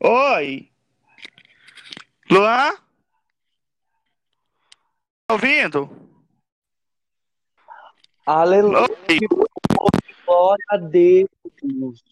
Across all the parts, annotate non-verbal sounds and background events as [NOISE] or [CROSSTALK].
Oi! Luan? Tá ouvindo? Aleluia, glória a Deus.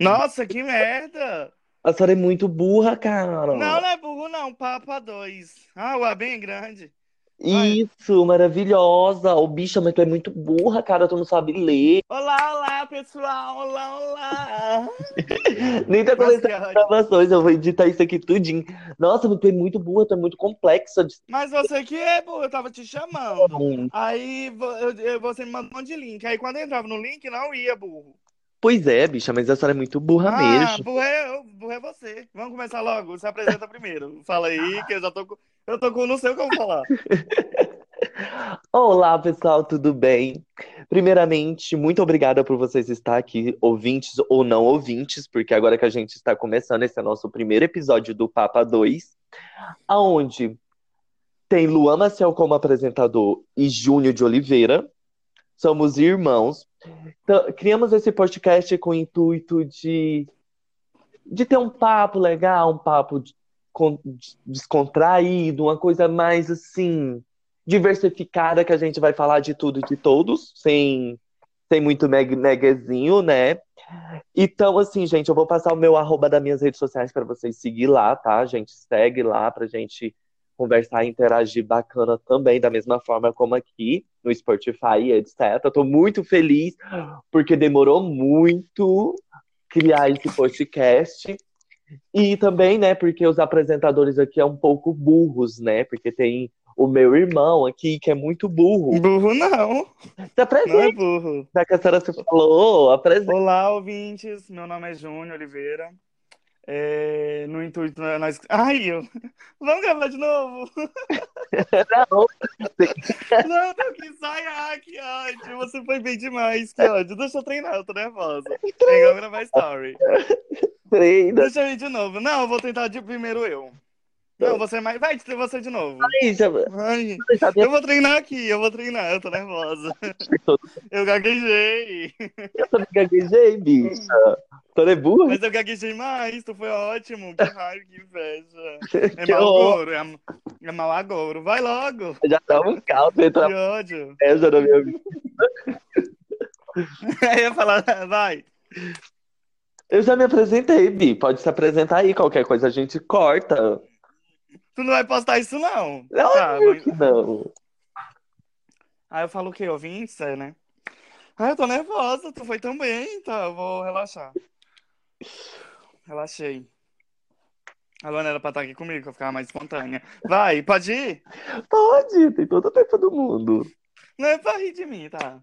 Nossa, que merda! A senhora é muito burra, cara. Não, não é burro, não. Papa 2. Ah, o A bem é grande. Isso, maravilhosa. Ô, bicha, mas tu é muito burra, cara. Tu não sabe ler. Olá, olá, pessoal! Olá, olá! [LAUGHS] Nem tá começando as gravações. Eu vou editar isso aqui tudinho. Nossa, mas tu é muito burra, tu é muito complexa. Mas você que é, burro, eu tava te chamando. Aí eu- eu- você me mandou um monte de link. Aí quando eu entrava no link, não ia, burro. Pois é, bicha, mas a senhora é muito burra Ah, mesmo. burro é eu, burro é você. Vamos começar logo. Se apresenta primeiro. Fala aí, que eu já tô com. Eu tô com. Não sei o que eu vou falar. [LAUGHS] Olá, pessoal, tudo bem? Primeiramente, muito obrigada por vocês estar aqui, ouvintes ou não ouvintes, porque agora que a gente está começando, esse é nosso primeiro episódio do Papa 2, aonde tem Luan Maciel como apresentador e Júnior de Oliveira. Somos irmãos. Então, criamos esse podcast com o intuito de, de ter um papo legal, um papo descontraído, uma coisa mais assim diversificada que a gente vai falar de tudo e de todos, sem, sem muito neguezinho, né? Então, assim, gente, eu vou passar o meu arroba das minhas redes sociais para vocês seguir lá, tá? Gente, segue lá pra gente conversar e interagir bacana também, da mesma forma como aqui no Spotify, etc. Tô muito feliz porque demorou muito criar esse podcast. E também, né, porque os apresentadores aqui é um pouco burros, né? Porque tem o meu irmão aqui, que é muito burro. Burro não. Se Não é apresenta, burro. já que a senhora se falou, apresenta. Olá, ouvintes. Meu nome é Júnior Oliveira. É, no intuito, né, nós. Ai, eu. Vamos gravar de novo? Não, Não, eu tenho que ensaiar, que ódio. Você foi bem demais, que ódio. Deixa eu treinar, eu tô nervosa. Igual gravar story. Treina. Deixa eu ir de novo. Não, eu vou tentar de primeiro eu. Não, você mais. Vai, você de novo. Já, Ai, já eu vou treinar aqui, eu vou treinar, eu tô nervosa. [LAUGHS] Eu gaguejei. Eu também gaguejei, bicha. Senhora é burra? Mas eu gaguejei mais, tu foi ótimo. Que [LAUGHS] raiva, que inveja. É Que horror. agouro, é, é agouro. Vai logo. Já dá um caldo, Que entra ódio. inveja na minha vida. [LAUGHS] Aí eu ia falar, vai. Eu já me apresentei, Bi. Pode se apresentar aí. Qualquer coisa a gente corta. Tu não vai postar isso, não. Não, Tá, óbvio vou- que não. Aí eu falo o quê? Ouvintes, é, né? Ah, eu tô nervosa, tu foi tão bem, tá? Eu vou relaxar. Relaxei. A Luana era pra estar aqui comigo, pra ficar mais espontânea. Vai, pode ir? Pode, tem todo o tempo do mundo. Não é pra rir de mim, tá?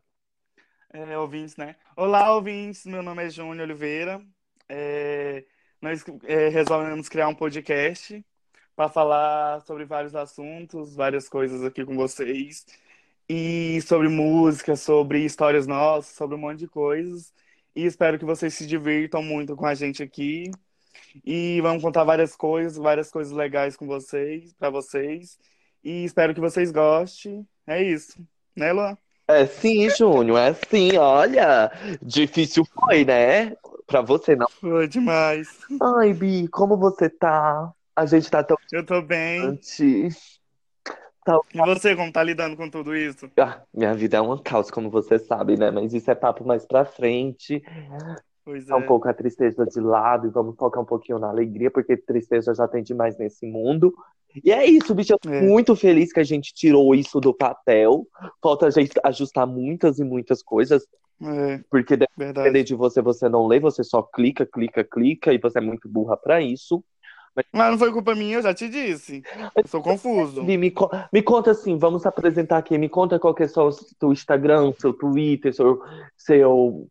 É, ouvintes, né? Olá, ouvintes. Meu nome é Júnior Oliveira. É, nós é, resolvemos criar um podcast para falar sobre vários assuntos, várias coisas aqui com vocês. E sobre música, sobre histórias nossas, sobre um monte de coisas. E espero que vocês se divirtam muito com a gente aqui. E vamos contar várias coisas, várias coisas legais com vocês, para vocês. E espero que vocês gostem. É isso. Né, Luan? É sim, Júnior, é sim. Olha, difícil foi, né? Pra você não. Foi demais. Ai, Bi, como você tá? A gente tá tão Eu tô bem. Tá- E você, como tá lidando com tudo isso? Ah, minha vida é um caos, como você sabe, né? Mas isso é papo mais pra frente. Pois Tá um é. pouco a tristeza de lado e vamos focar um pouquinho na alegria, porque tristeza já tem demais nesse mundo. E é isso, bicho. Eu tô É. muito feliz que a gente tirou isso do papel. Falta a gente ajustar muitas e muitas coisas, É, porque depender de você, você não lê, você só clica, clica, clica, e você é muito burra pra isso. Mas não foi culpa minha, eu já te disse. Eu sou confuso. Me, me conta assim, vamos se apresentar aqui. Me conta qual que é o seu, seu Instagram, seu Twitter, seu, seu,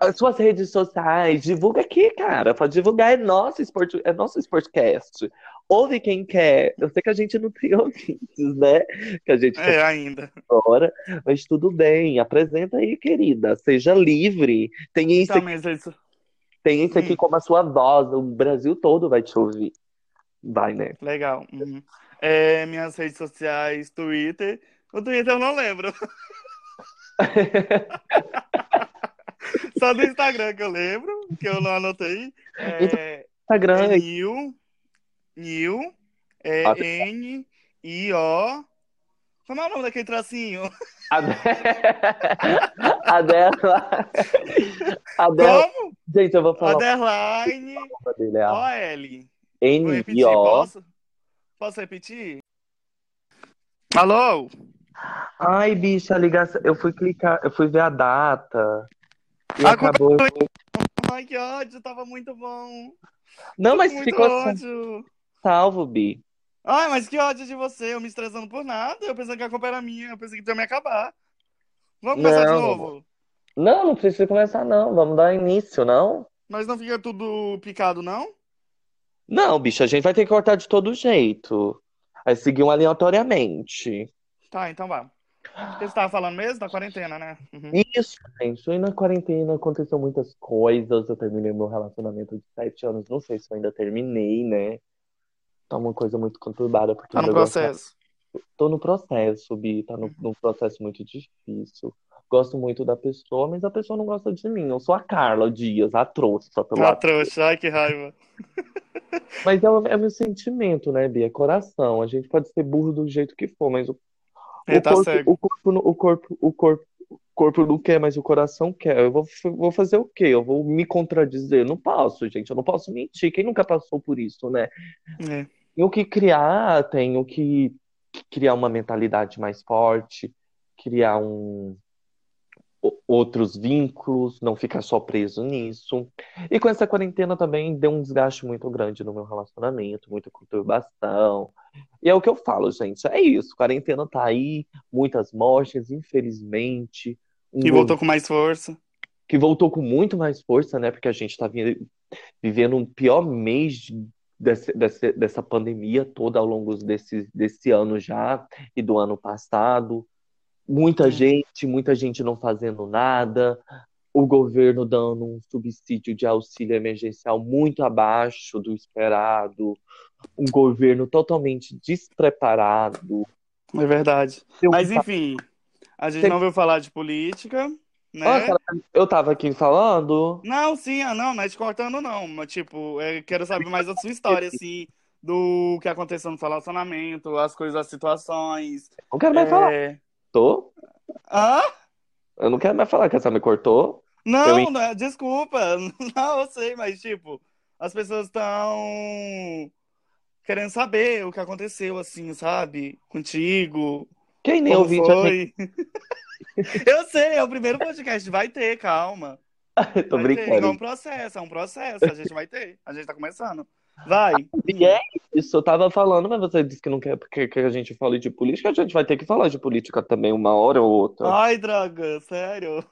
as suas redes sociais. Divulga aqui, cara. Pode divulgar, é nosso, esporte, é nosso Sportcast. Ouve quem quer. Eu sei que a gente não tem [LAUGHS] ouvintes, né? Que a gente É, ainda. fora, mas tudo bem. Apresenta aí, querida. Seja livre. Tem isso, Então, mas isso... tem isso aqui Hum. como a sua voz. O Brasil todo vai te ouvir. Vai, né? Legal. Uhum. É, minhas redes sociais, Twitter. O Twitter eu não lembro. [LAUGHS] [LAUGHS] Só do Instagram que eu lembro, que eu não anotei. É, Instagram É é Nil, Nil, é Ah, N, I, O. Como é o nome daquele tracinho? [LAUGHS] a, de... a dela. A dela. Como? Gente, eu vou falar Underline, o nome dele. É O, a L. Vou N I O. posso? Posso repetir? Alô? Ai, bicha, a ligação. Eu fui clicar, eu fui ver a data. E A culpa acabou. [LAUGHS] Ai, que ódio, tava muito bom. Não, mas muito ficou ódio. salvo, Bi. Ai, mas que ódio de você, eu me estressando por nada. Eu pensando que a culpa era minha, eu pensei que ia me acabar. Vamos começar de Não. novo? Não, não precisa começar, não. Vamos dar início, não? Mas não fica tudo picado, não? Não, bicho, a gente vai ter que cortar de todo jeito. Vai seguir um aleatoriamente. Tá, então vá. Você tava falando mesmo? Da quarentena, né? Uhum. Isso, gente. E na quarentena aconteceu muitas coisas. Eu terminei meu relacionamento de sete anos. Não sei se eu ainda terminei, né? Tá uma coisa muito conturbada, porque Tá no gosto- processo. Tô no processo, Bi. Tá no, num processo muito difícil. Gosto muito da pessoa, mas a pessoa não gosta de mim. Eu sou a Carla Dias, a trouxa pelo lado. trouxa, ai que raiva. Mas é o, é o meu sentimento, né, Bia? É coração. A gente pode ser burro do jeito que for, mas o, Ele o tá corpo, cego. o corpo, não- o corpo, o corpo, o corpo não quer, mas o coração quer. Eu vou, vou fazer o quê? Eu vou me contradizer? Não posso, gente. Eu não posso mentir. Quem nunca passou por isso, né? É. Tenho que criar, tenho que criar uma mentalidade mais forte, criar um outros vínculos, não ficar só preso nisso. E com essa quarentena também deu um desgaste muito grande no meu relacionamento, muita conturbação. E é o que eu falo, gente, é isso, quarentena tá aí, muitas mortes, infelizmente. Um E voltou com mais força. que voltou com muito mais força, né? Porque a gente está vivendo um pior mês de- desse, desse- dessa pandemia toda ao longo desse, desse ano já e do ano passado. Muita É. gente, muita gente não fazendo nada. O governo dando um subsídio de auxílio emergencial muito abaixo do esperado. Um governo totalmente despreparado. É verdade. Eu- Mas enfim, a gente Tem- não veio falar de política, né? Eu tava aqui falando. Não, sim, ah, não, não é te cortando, não. Mas, tipo, eu quero saber mais da sua história, assim, do que aconteceu no seu relacionamento, as coisas, as situações. Não quero mais falar. Tô? Hã? Eu não quero mais falar que essa me cortou. Não, Eu- não é- desculpa. [LAUGHS] Não, eu sei, mas, tipo, as pessoas estão querendo saber o que aconteceu, assim, sabe? Contigo. Quem nem gente. foi? [LAUGHS] Eu sei, é o primeiro podcast, vai ter, calma. [LAUGHS] Tô Vai ter, é brincando. um processo, é um processo, a gente vai ter, a gente tá começando. Vai. E é isso, eu tava falando, mas você disse que não quer que, que a gente fale de política, a gente vai ter que falar de política também uma hora ou outra. Ai, droga, sério?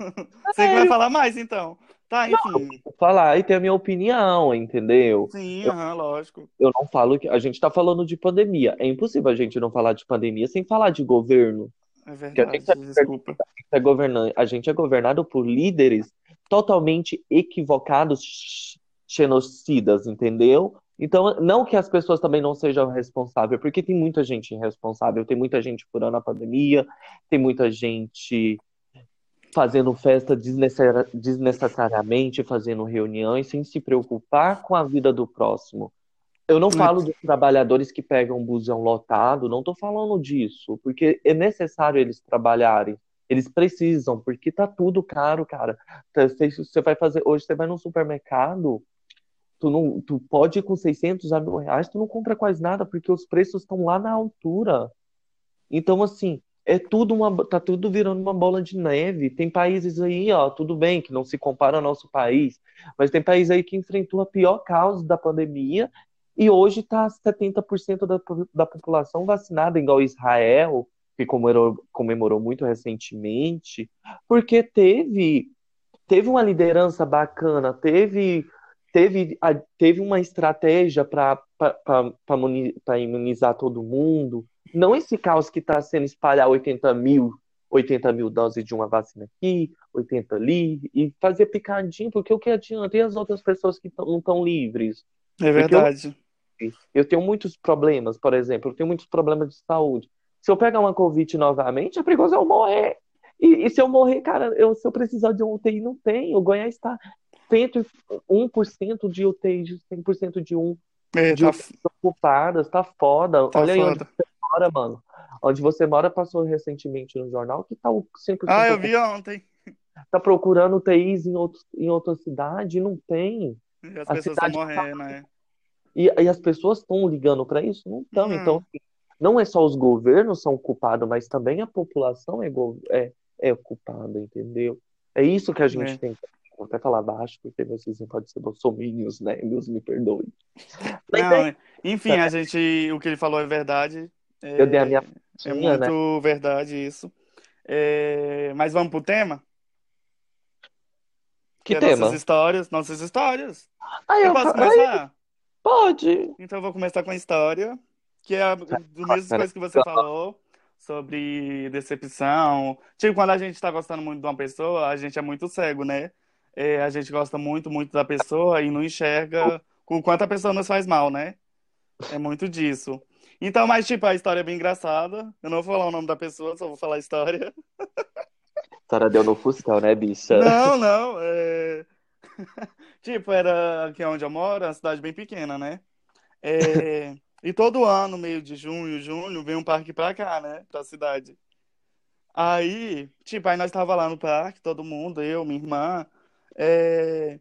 Você que vai falar mais, então. Tá, enfim. Vou falar e ter a minha opinião, entendeu? Sim, aham, lógico. Eu não falo que. A gente tá falando de pandemia. É impossível a gente não falar de pandemia sem falar de governo. É verdade, gente tá- desculpa. É governante. A gente é governado por líderes totalmente equivocados, x- genocidas, entendeu? Então, não que as pessoas também não sejam responsáveis, porque tem muita gente irresponsável, tem muita gente furando a pandemia, tem muita gente fazendo festa desnecessari- desnecessariamente, fazendo reuniões sem se preocupar com a vida do próximo. Eu não falo dos trabalhadores que pegam um busão lotado, não estou falando disso, porque é necessário eles trabalharem. Eles precisam, porque tá tudo caro, cara. Tá, Você você vai fazer, hoje você vai no supermercado, tu não, tu pode ir com 600 a mil reais, tu não compra quase nada, porque os preços estão lá na altura. Então, assim, é tudo uma, tá tudo virando uma bola de neve. Tem países aí, ó, tudo bem que não se compara ao nosso país, mas tem país aí que enfrentou a pior causa da pandemia e hoje tá 70% da, da população vacinada, igual Israel, que comemorou, comemorou muito recentemente, porque teve teve uma liderança bacana, teve teve, a- teve uma estratégia para imunizar todo mundo. Não esse caos que está sendo espalhar 80 mil, 80 mil doses de uma vacina aqui, 80 ali, e fazer picadinho, porque o que adianta? E as outras pessoas que não estão livres? É verdade. Eu tenho muitos problemas, por exemplo, eu tenho muitos problemas de saúde. Se eu pegar uma Covid novamente, é perigoso eu morrer. E, e se eu morrer, cara, eu, se eu precisar de um UTI, não tem. O Goiás está 100, 1% de UTI, 100% de um É, de tá, ocupadas, tá foda. tá Olha aí onde foda. você mora, mano. Onde você mora passou recentemente no jornal que tá o 100% Ah, eu vi ontem. Tá procurando UTIs em, outros, em outra cidade, e não tem. E as A pessoas estão tá morrendo, né? E, e as pessoas estão ligando para isso? Não estão. Então, Não. assim, não é só os governos são culpados, mas também a população é, go- é, é culpada, entendeu? É isso que a gente É. tem. Vou até falar baixo, porque meus vizinhos podem ser bolsominions, né? Deus me perdoe. Mas Não, é, é- enfim, a gente, o que ele falou é verdade. eu dei a minha É, é né? muito verdade isso. É, mas vamos pro tema? Que é tema? nossas histórias, nossas histórias. Aí Eu eu posso começar? pode. Então eu vou começar com a história, que é a do mesmo Pera- coisa que você falou sobre decepção. Tipo, quando a gente tá gostando muito de uma pessoa, a gente é muito cego, né? É, a gente gosta muito, muito da pessoa e não enxerga o quanto a pessoa nos faz mal, né? É muito disso. Então, mas tipo, a história é bem engraçada. Eu não vou falar o nome da pessoa, só vou falar a história. Sara deu no Fuscão, né, bicha? Não, não. é- [LAUGHS] Tipo, era aqui onde eu moro, é uma cidade bem pequena, né? É, E todo ano, meio de junho, junho, vem um parque pra cá, né? Pra cidade. Aí, tipo, aí nós tava lá no parque, todo mundo, eu, minha irmã. É,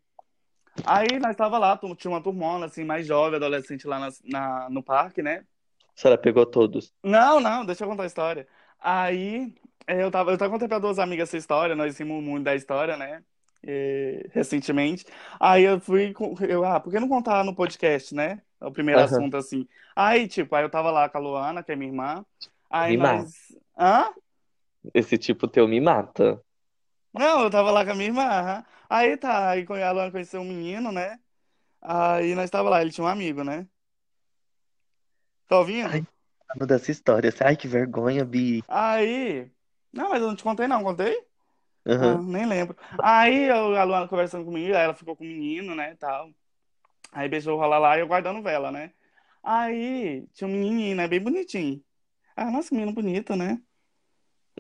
Aí nós tava lá, tinha uma turmona, assim, mais jovem, adolescente lá na- na- no parque, né? Sara pegou todos. Não, não, deixa eu contar a história. Aí, é, eu tava, eu tava contando pra duas amigas essa história, nós rimos muito da história, né? É, recentemente. Aí eu fui, eu, ah, por que não contar no podcast, né? É o primeiro Aham. assunto, assim. Aí, tipo, aí eu tava lá com a Luana, que é minha irmã. Aí Me nós. Hã? Esse tipo teu me mata. Não, eu tava lá com a minha irmã. aham. Aí tá, aí a Luana conheceu um menino, né? Aí nós tava lá, ele tinha um amigo, né? Tá ouvindo? Ai. Falando dessa história. Ai, que vergonha, Bi. Aí. Não, mas eu não te contei, não, contei? Ah, Aham. nem lembro. Aí eu- a Luana conversando comigo, aí ela ficou com o menino, né, tal. Aí beijou rolar lá e eu guardando vela, né? Aí tinha um menininho, né, bem bonitinho. Ah, nossa, menino bonito, né?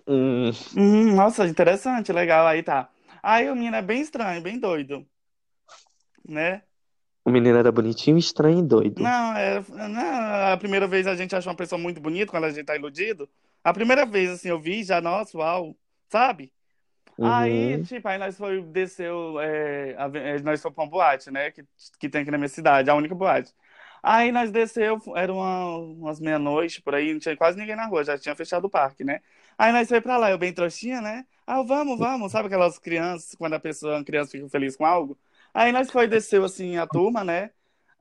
Hum, Hum, nossa, interessante, legal, aí tá. Aí o menino é bem estranho, bem doido, né? o menino era bonitinho, estranho e doido. Não, é, não, a primeira vez a gente achou uma pessoa muito bonita quando a gente tá iludido. A primeira vez, assim, eu vi já, nossa, uau, sabe? Aí, Uhum. tipo, aí nós foi, desceu, é, a- é, nós foi pra uma boate, né, que, que tem aqui na minha cidade, a única boate. Aí nós desceu, era uma, umas meia-noite, por aí, não tinha quase ninguém na rua, já tinha fechado o parque, né? Aí nós foi pra lá, eu bem trouxinha, né? Ah, vamos, vamos, sabe aquelas crianças, quando a pessoa, a criança fica feliz com algo? Aí nós foi, desceu, assim, a turma, né?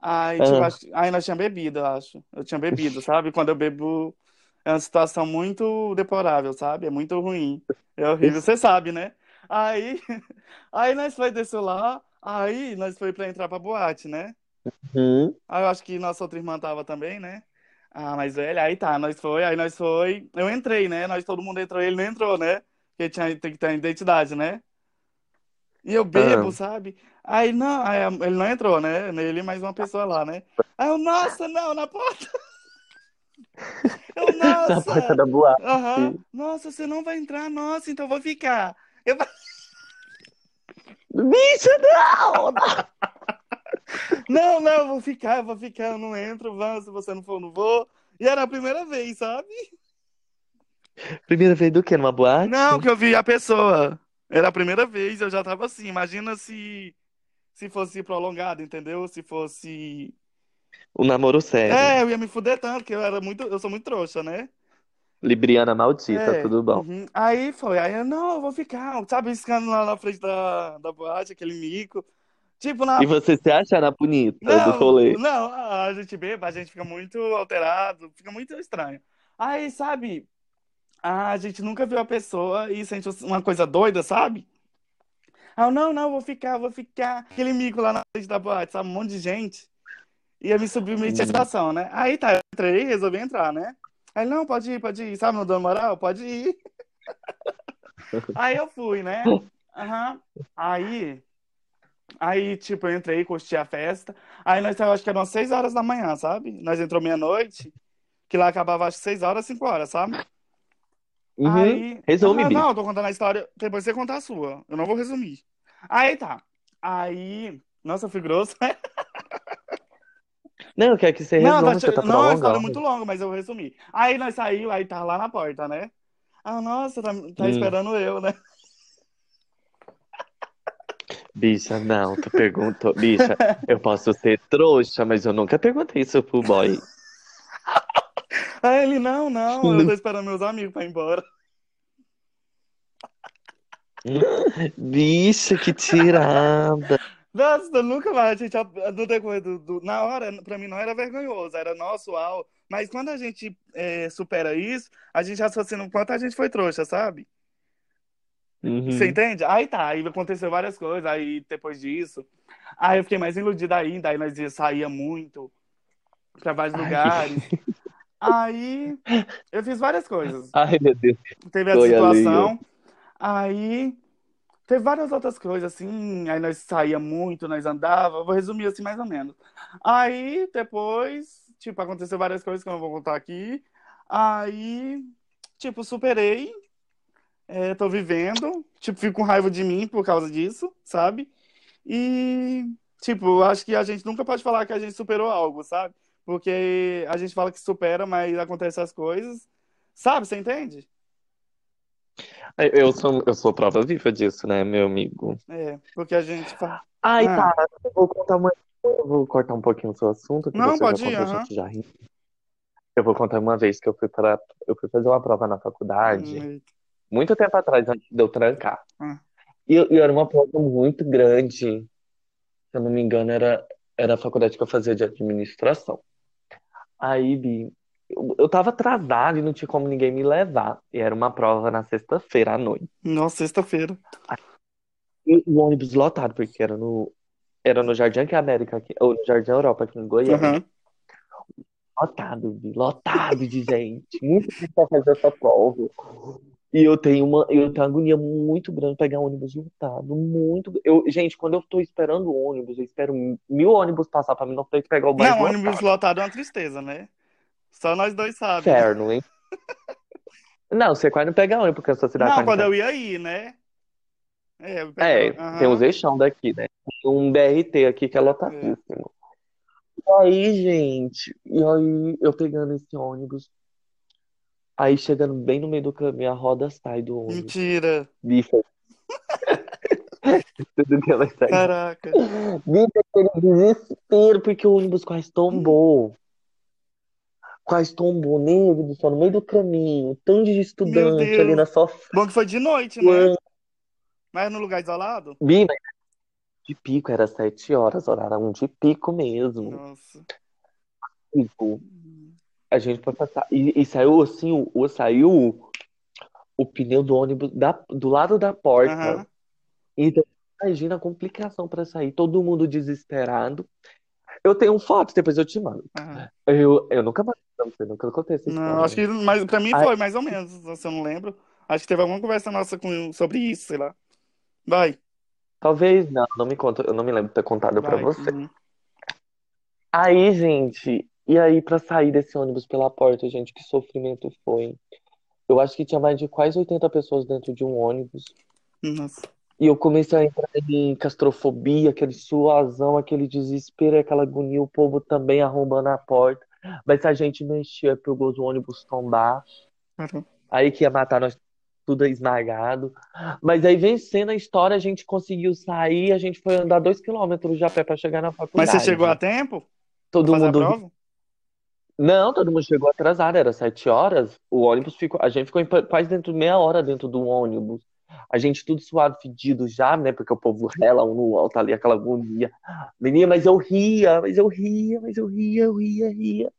Aí, tipo, acho, aí nós tinha bebido, eu acho. Eu tinha bebido, sabe? Quando eu bebo, é uma situação muito deplorável, sabe? É muito ruim. É horrível, você sabe, né? Aí, [LAUGHS] aí nós foi desceu lá, aí nós foi pra entrar pra boate, né? Uhum. Aí eu acho que nossa outra irmã tava também, né? Ah, mais velha, aí tá, nós foi, aí nós foi, eu entrei, né? Nós todo mundo entrou, ele não entrou, né? Porque tinha, tem que ter identidade, né? E eu bebo, Ah. sabe? Aí não, aí ele não entrou, né? Ele mais uma pessoa lá, né? Aí eu, nossa, não, na porta. [LAUGHS] Eu, Na nossa. porta da boate. Aham. Nossa, você não vai entrar? Nossa, então eu vou ficar. Eu... Bicha, não! [LAUGHS] Não, não, eu vou ficar, eu vou ficar, eu não entro, vamos, se você não for, eu não vou. E era a primeira vez, sabe? Primeira vez do quê? Numa boate? Não, que eu vi a pessoa. Era a primeira vez, eu já tava assim. Imagina se se fosse prolongado, entendeu? Se fosse. Um namoro sério. É, eu ia me fuder tanto, porque eu era muito, eu sou muito trouxa, né? Libriana maldita, É, tudo bom. uhum. Aí foi, aí eu, não, eu vou ficar, sabe, escando lá na frente da, da boate, aquele mico. Tipo, na E você se acha na bonita do Não, rolê? não, a gente beba, a gente fica muito alterado, fica muito estranho. Aí, sabe, a gente nunca viu a pessoa e sente uma coisa doida, sabe? Ah, não, não, vou ficar, vou ficar. Aquele mico lá na frente da boate, sabe? Um monte de gente. Ia me submeter à situação, né? Aí tá, eu entrei, resolvi entrar, né? Aí, não, pode ir, pode ir, sabe, não dando moral? Pode ir. [LAUGHS] Aí eu fui, né? Aham. Aí, aí, tipo, eu entrei, curti a festa. Aí nós, acho que eram 6 horas da manhã, sabe? Nós entrou meia-noite, que lá acabava acho que 6 horas, 5 horas, sabe? Uhum. Aí. Resume, Ah, não, eu tô contando a história. Depois você contar a sua. Eu não vou resumir. Aí tá. Aí. Nossa, eu fui grosso. Não, eu quero que você Não, resume, tá, você tá não, a história é muito longa, mas eu resumi. Aí nós saímos, aí tava lá na porta, né? Ah, nossa, tá, tá Hum. esperando eu, né? Bicha, não, tu perguntou. Bicha, eu posso ser trouxa, mas eu nunca perguntei isso pro boy. Aí [LAUGHS] ele, não, não, eu tô esperando meus amigos pra ir embora. [LAUGHS] Bicha, que tirada. Nossa, nunca mais, a gente, no decorrer do, do- na hora, pra mim não era vergonhoso, era nosso uau. Mas quando a gente é, supera isso, a gente raciocina o quanto a gente foi trouxa, sabe? Uhum. Você entende? Aí tá, aí aconteceu várias coisas, aí depois disso, aí eu fiquei mais iludida ainda, aí nós saía muito pra vários Ai. lugares. Aí eu fiz várias coisas. Ai, meu Deus. Teve a situação, aí teve várias outras coisas, assim, aí nós saía muito, nós andava, vou resumir assim mais ou menos. Aí depois, tipo, aconteceu várias coisas que eu não vou contar aqui. Aí, tipo, superei, é, tô vivendo, tipo, fico com raiva de mim por causa disso, sabe? E, tipo, acho que a gente nunca pode falar que a gente superou algo, sabe? Porque a gente fala que supera, mas acontecem as coisas, sabe? Você entende? Eu sou, eu sou prova viva disso, né, meu amigo? É, porque a gente fala. Ai, Ah. tá. Eu vou contar uma. Eu vou cortar um pouquinho o seu assunto, que Não, você já pode ir, contou, gente já ri. Eu vou contar uma vez que eu fui para. Eu fui fazer uma prova na faculdade, Hum, muito tempo atrás, antes de eu trancar. Ah. E, e era uma prova muito grande. Se eu não me engano, era, era a faculdade que eu fazia de administração. Aí, Bi, eu, eu tava atrasado e não tinha como ninguém me levar. E era uma prova na sexta-feira à noite. Nossa, sexta-feira. E o ônibus lotado, porque era no, era no Jardim América, aqui, ou no Jardim Europa, aqui em Goiânia. Aham. Lotado, lotado de gente. Muito gente pra fazer essa prova. E eu tenho uma, eu tenho uma agonia muito grande pegar ônibus lotado. Muito. Eu, gente, quando eu tô esperando o ônibus, eu espero mil ônibus passar pra mim não ter que pegar o mais Não, ônibus lotado. lotado é uma tristeza, né? Só nós dois sabemos. Inferno, hein? [LAUGHS] Não, você quase não pega ônibus, porque a sua cidade Não, quase quando eu ia ir, né? É, eu É, pegava- tem uns eixão daqui, né? Tem um BRT aqui que é lotadíssimo. E aí, gente, e aí eu pegando esse ônibus, aí chegando bem no meio do caminho, a roda sai do ônibus. Mentira. Bicho. [LAUGHS] Tudo que ela sai. Caraca. Bicho, aquele desespero, porque o ônibus quase tombou. Quase tombou, do céu, no meio do caminho, tanto de estudante ali na sua Bom que foi de noite, né? Mas no lugar isolado? Bi, mas de pico, era sete horas, horário um de pico mesmo. Nossa. Tipo, a gente foi passar. E, e saiu assim, o, o- saiu o pneu do ônibus da, do lado da porta. Aham. Então, imagina a complicação pra sair, todo mundo desesperado. Eu tenho foto, depois eu te mando. aham. Eu, eu nunca mandei pra você, nunca contei essa Não, história. acho que mas pra mim Ai. foi mais ou menos, se eu não lembro. Acho que teve alguma conversa nossa com, sobre isso, sei lá. Vai, Talvez, não, não me conta, eu não me lembro de ter contado pra vai. você. Uhum. Aí, gente, e aí pra sair desse ônibus pela porta, gente, que sofrimento foi. Eu acho que tinha mais de quase 80 pessoas dentro de um ônibus. Nossa. E eu comecei a entrar em claustrofobia, aquele suazão, aquele desespero, aquela agonia, o povo também arrombando a porta. Mas se a gente mexia, pegou o ônibus tombar, Caramba. aí que ia matar nós tudo esmagado. Mas aí, vencendo a história, a gente conseguiu sair, a gente foi andar dois quilômetros de a pé pra chegar na Mas faculdade. você chegou a tempo Todo mundo? Não, todo mundo chegou atrasado, era sete horas. O ônibus ficou, a gente ficou em quase dentro de meia hora dentro do ônibus. A gente tudo suado, fedido já, né? Porque o povo rela um no outro ali, aquela agonia. Menina, mas eu ria, mas eu ria, mas eu ria, eu ria, ria.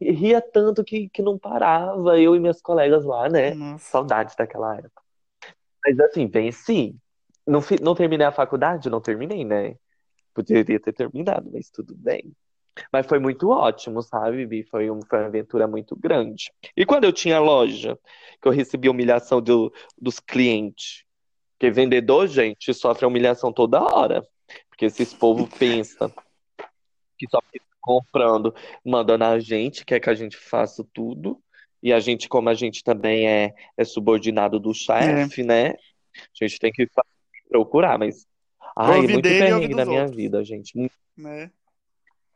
E ria tanto que, que não parava, eu e minhas colegas lá, né? Nossa. Saudades daquela época. Mas assim, venci. Não, não terminei a faculdade? Não terminei, né? Poderia ter terminado, mas tudo bem. Mas foi muito ótimo, sabe, Bi? Foi, um- foi uma aventura muito grande. E quando eu tinha loja, que eu recebi humilhação do- dos clientes? Porque vendedor, gente, sofre humilhação toda hora. Porque esses povos [LAUGHS] pensam que só fica comprando, mandando a gente, quer que a gente faça tudo. E a gente, como a gente também é, é subordinado do chefe, né? A gente tem que procurar, mas Ai, Ouvi muito perrengue na minha outros, vida, gente. Né?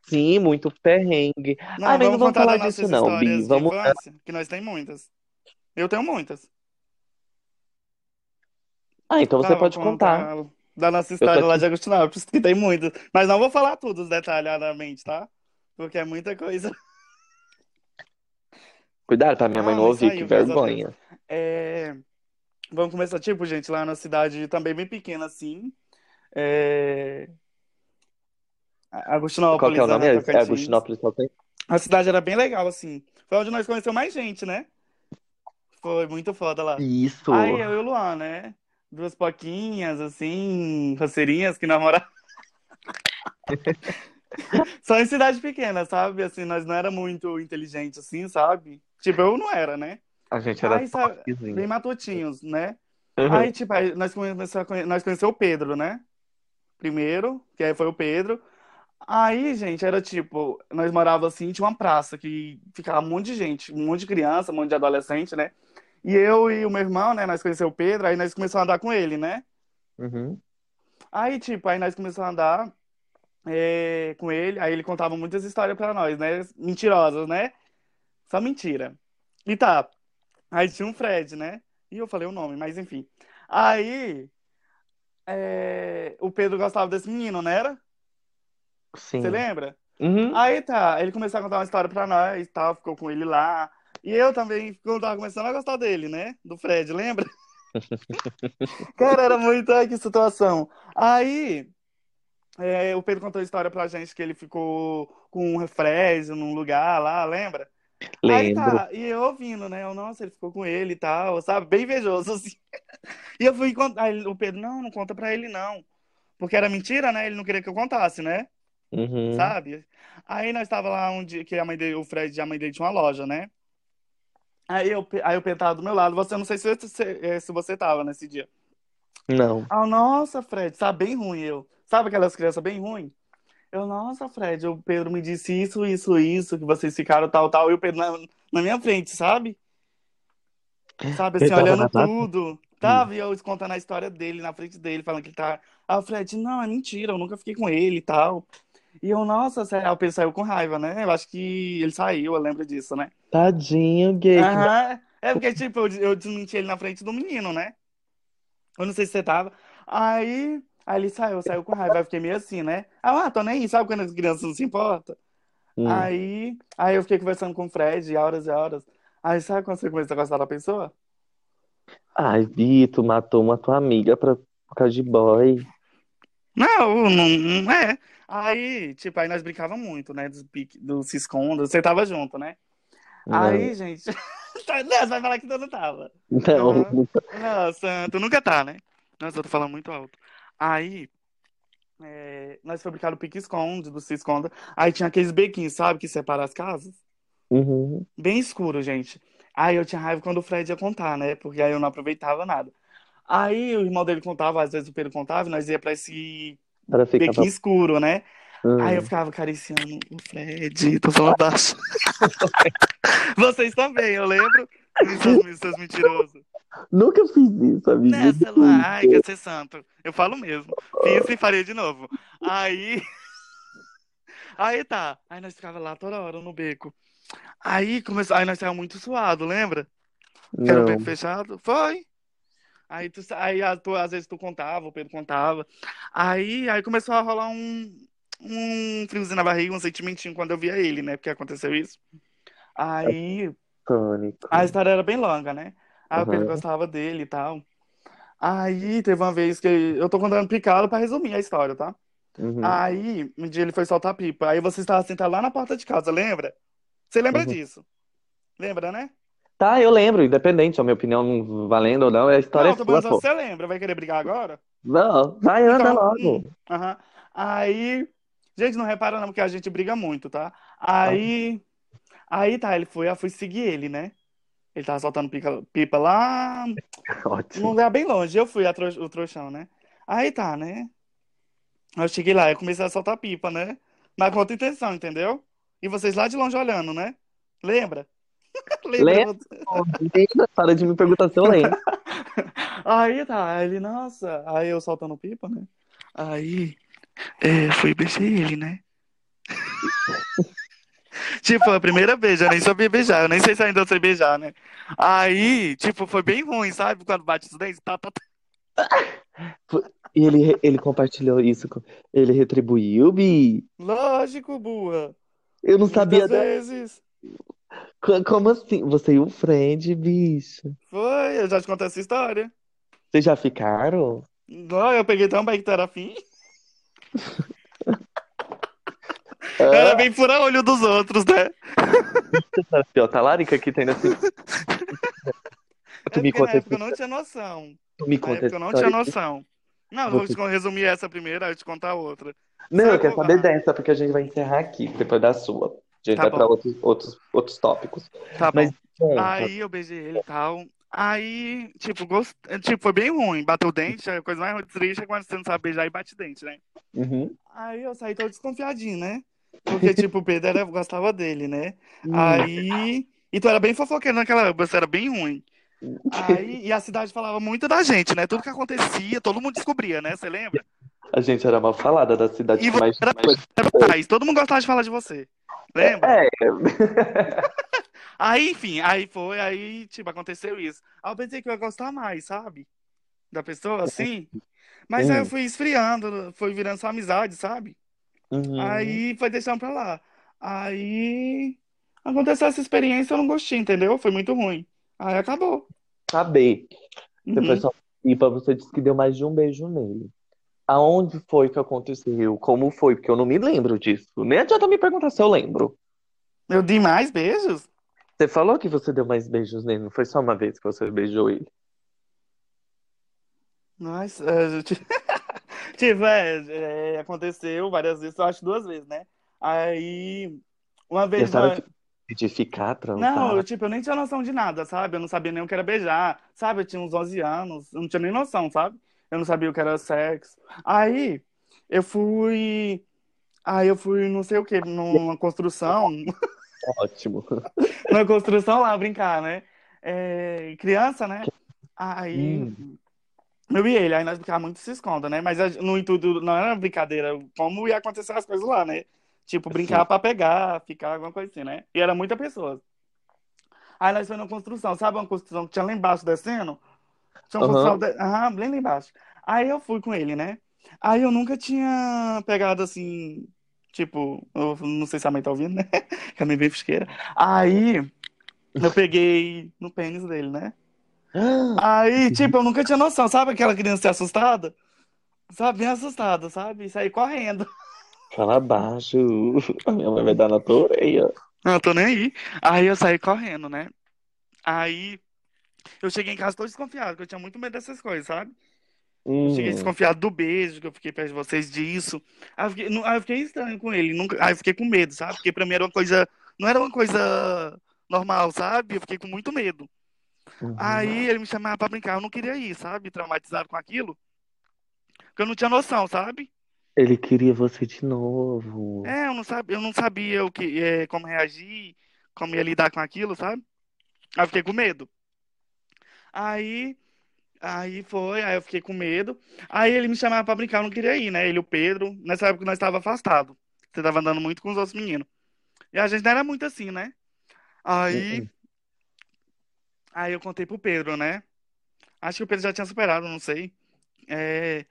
Sim, muito perrengue. Não, Ai, mas não vamos falar disso não, Bi. Vamos. infância, que nós temos muitas. Eu tenho muitas. Ah, então você Tá, pode contar. contar da nossa história lá de Agostinópolis, que tem muitas. Mas não vou falar tudo detalhadamente, tá? Porque é muita coisa. Cuidado pra minha mãe Ah, não ouvir, que vergonha. É, Vamos começar, tipo, gente, lá na cidade também bem pequena, assim. É... Qual que é Agostinópolis, o nome? É Tocantins. Agostinópolis? A cidade era bem legal, assim. Foi onde nós conhecemos mais gente, né? Foi muito foda lá. Isso. Aí eu e o Luan, né? Duas poquinhas, assim, roceirinhas que namoravam. [LAUGHS] Só em cidade pequena, sabe? Assim, nós não era muito inteligentes, assim, sabe? Tipo, eu não era, né? A gente era Aí, sabe, bem matutinhos, né? Uhum. Aí, tipo, aí nós conhecemos, nós conhecemos o Pedro, né? Primeiro, que aí foi o Pedro. Aí, gente, era tipo, nós morávamos assim, tinha uma praça que ficava um monte de gente, um monte de criança, um monte de adolescente, né? E eu e o meu irmão, né, nós conhecemos o Pedro, aí nós começamos a andar com ele, né? Uhum. Aí, tipo, aí nós começamos a andar é, com ele, aí ele contava muitas histórias pra nós, né? Mentirosas, né? Só mentira. E tá, aí tinha um Fred, né? E eu falei o nome, mas enfim. Aí, é, o Pedro gostava desse menino, não era? Sim. Você lembra? Uhum. Aí tá, ele começou a contar uma história pra nós e tal, ficou com ele lá. E eu também, quando tava começando a gostar dele, né? Do Fred, lembra? [LAUGHS] Cara, era muito. Ai, que situação. Aí, é, o Pedro contou a história pra gente que ele ficou com um Fred num lugar lá, lembra? Aí Lembro. tá, e eu ouvindo, né? Eu, nossa, ele ficou com ele e tal, sabe? Bem invejoso, [LAUGHS] assim. E eu fui contar. Aí o Pedro, não, não conta pra ele, não. Porque era mentira, né? Ele não queria que eu contasse, né? Uhum. sabe? Aí nós tava lá um dia que a mãe dele, o Fred e a mãe dele tinha uma loja, né? Aí eu, aí eu tava do meu lado, você não sei se, se, eh, se você tava nesse dia. Não. Ah, nossa, Fred, tá bem ruim eu. Sabe aquelas crianças bem ruins? Eu, nossa, Fred, o Pedro me disse isso, isso, isso, que vocês ficaram tal, tal, e o Pedro na, na minha frente, sabe? Sabe, assim, olhando tudo. Tava, e eu contando a história dele na frente dele, falando que ele tá. Ah, Fred, não, é mentira, eu nunca fiquei com ele e tal. E eu, nossa, o Pedro saiu com raiva, né? Eu acho que ele saiu, eu lembro disso, né? Tadinho, gay. Aham. É porque, tipo, eu, eu desmenti ele na frente do menino, né? Eu não sei se você tava. Aí, aí ele saiu, saiu com raiva. Aí eu fiquei meio assim, né? Ah, tô nem aí, sabe quando as crianças não se importam? Hum. Aí, aí eu fiquei conversando com o Fred horas e horas. Aí sabe quando você começa a gostar da pessoa? Ai, Vitor, matou uma tua amiga pra, por causa de boy. Não, não, é. Aí, tipo, aí nós brincávamos muito, né? Do, pique- do se esconda. Você tava junto, né? Não. Aí, gente. [LAUGHS] Tá, Não, você vai falar que tu não tava. Não. Tu nunca tá, né? Nossa, eu tô falando muito alto. Aí, é, nós fabricamos o pique-esconde, do se esconda. Aí tinha aqueles bequinhos, sabe, que separa as casas? Uhum. Bem escuro, gente. Aí eu tinha raiva quando o Fred ia contar, né? Porque aí eu não aproveitava nada. Aí o irmão dele contava, às vezes o Pedro contava, e nós ia pra esse bequinho escuro, né? Hum. Aí eu ficava acariciando o Fred, tô falando baixo. [LAUGHS] Vocês também, eu lembro. Seus, seus mentirosos. Nunca fiz isso, amigo. Nessa lá, ai, quer ser santo. Eu falo mesmo. Fiz e faria de novo. Aí. [LAUGHS] Aí tá. Aí nós ficava lá toda hora no beco. Aí começou. Aí nós tava muito suado, lembra? Que era o Não. beco fechado? Foi. Aí, tu, aí tu, às vezes tu contava, o Pedro contava. Aí, aí começou a rolar um, um friozinho na barriga, um sentimentinho quando eu via ele, né? Porque aconteceu isso. Aí a história era bem longa, né? Aí o Pedro gostava dele e tal. Aí teve uma vez que eu tô contando picado pra resumir a história, tá? Uhum. Aí um dia ele foi soltar pipa. Aí você estava sentado lá na porta de casa, lembra? Você lembra Uhum. disso? Lembra, né? Tá, eu lembro, independente, a minha opinião não valendo ou não, a história Não, é sua, você lembra. Vai querer brigar agora? Não, vai, anda Então, logo. Aí, gente, não repara não, porque a gente briga muito, tá? Aí, aí tá, ele foi, eu fui seguir ele, né? Ele tava soltando pica- pipa lá, [LAUGHS] num Ótimo. lugar bem longe. Eu fui a tro- o trouxão, né? Aí tá, né? Eu cheguei lá, eu comecei a soltar pipa, né? Mas com outra intenção, entendeu? E vocês lá de longe olhando, né? Lembra? [LAUGHS] Lembra? Lembra? Para de me perguntar se eu lembro. [LAUGHS] Aí tá, ele, nossa, aí eu soltando pipa, né? Aí, é, fui beijei ele, né? [LAUGHS] Tipo, a primeira vez, eu nem sabia beijar, eu nem sei se ainda sei beijar, né? Aí, tipo, foi bem ruim, sabe? Quando bate os dentes, tá, tá, tá. E ele, ele compartilhou isso, com- ele retribuiu, Bi. Lógico, burra. Eu não Muitas sabia. da- vezes. Co- Como assim? Você e o Friend, bicho. Foi, eu já te contei essa história. Vocês já ficaram? Não, eu peguei tão bem que tu era afim. [LAUGHS] Era bem furar olho dos outros, né? Ah, ó, talarica que tem assim. Tu É me porque na conta época eu não tinha noção. Tu me Na conta época essa eu não tinha noção. Não, eu vou Você- te resumir essa primeira, aí eu te contar outra. Não, eu Sabe quero qual- saber ah. dessa, porque a gente vai encerrar aqui, depois da sua. A gente Tá vai bom. pra outros, outros, outros tópicos. Tá Mas bom. Aí eu beijei ele e tal. Aí, tipo, gost... tipo, foi bem ruim. Bateu o dente, a coisa mais triste é quando você não sabe beijar e bate dente, né? Uhum. Aí eu saí todo desconfiadinho, né? Porque, [LAUGHS] tipo, o Pedro era... gostava dele, né? Hum. Aí. E tu era bem fofoqueiro naquela época, você era bem ruim. Aí, e a cidade falava muito da gente, né? Tudo que acontecia, todo mundo descobria, né? Você lembra? A gente era mal falada da cidade E mais. era, mais- era paz, todo mundo gostava de falar de você. Lembra? É, [LAUGHS] Aí, enfim, aí foi, aí, tipo, aconteceu isso. Aí eu pensei que eu ia gostar mais, sabe? Da pessoa, assim. Mas aí eu Hum. fui esfriando, foi virando só amizade, sabe? Uhum. Aí foi deixando pra lá. Aí aconteceu essa experiência, eu não gostei, entendeu? Foi muito ruim. Aí acabou. Saber. Uhum. Depois só... E pra você disse que deu mais de um beijo nele. Aonde foi que aconteceu? Como foi? Porque eu não me lembro disso. Nem adianta me perguntar se eu lembro. Eu dei mais beijos? Você falou que você deu mais beijos nele, não foi só uma vez que você beijou ele. Nossa, é, gente... [LAUGHS] tipo, é, é, aconteceu várias vezes, eu acho duas vezes, né? Aí, uma vez. uma- de ficar, Não, transar. eu, tipo, eu nem tinha noção de nada, sabe? Eu não sabia nem o que era beijar, sabe? Eu tinha uns 11 anos, eu não tinha nem noção, sabe? Eu não sabia o que era sexo. Aí, eu fui. Aí eu fui, não sei o que, numa construção, Ótimo. [LAUGHS] numa construção lá brincar, né? É, criança, né? Aí. Hum. Eu e ele, aí nós brincávamos muito se esconda, né? Mas no intuito não era brincadeira, como ia acontecer as coisas lá, né? Tipo, brincar Sim. pra pegar, ficar, alguma coisa assim, né? E era muita pessoa. Aí nós fomos numa construção, sabe uma construção que tinha lá embaixo descendo? Uma Aham. construção, de... Aham, bem lá embaixo. Aí eu fui com ele, né? Aí eu nunca tinha pegado assim, tipo, eu não sei se a mãe tá ouvindo, [LAUGHS] né? Que a mãe é bem fisqueira. Aí eu peguei no pênis dele, né? Aí, tipo, eu nunca tinha noção, sabe aquela criança assustada? Sabe, bem assustada, sabe? E saí correndo. Fala baixo. A minha mãe vai dar na tua orelha. Não, tô nem aí. Aí eu saí correndo, né? Aí eu cheguei em casa todo desconfiado, porque eu tinha muito medo dessas coisas, sabe? Cheguei Hum. desconfiado do beijo, que eu fiquei perto de vocês disso. Aí eu fiquei, não- aí eu fiquei estranho com ele. Nunca, aí eu fiquei com medo, sabe? Porque pra mim era uma coisa. Não era uma coisa normal, sabe? Eu fiquei com muito medo. Uhum. Aí ele me chamava pra brincar, eu não queria ir, sabe? Traumatizado com aquilo. Porque eu não tinha noção, sabe? Ele queria você de novo. É, eu não sabia, eu não sabia o que, é, como reagir, como ia lidar com aquilo, sabe? Aí eu fiquei com medo. Aí, aí foi, aí eu fiquei com medo. Aí ele me chamava pra brincar, eu não queria ir, né? Ele e o Pedro, nessa época nós estávamos afastados. Você tava andando muito com os outros meninos. E a gente não era muito assim, né? Aí, Uhum. aí eu contei pro Pedro, né? Acho que o Pedro já tinha superado, não sei. É,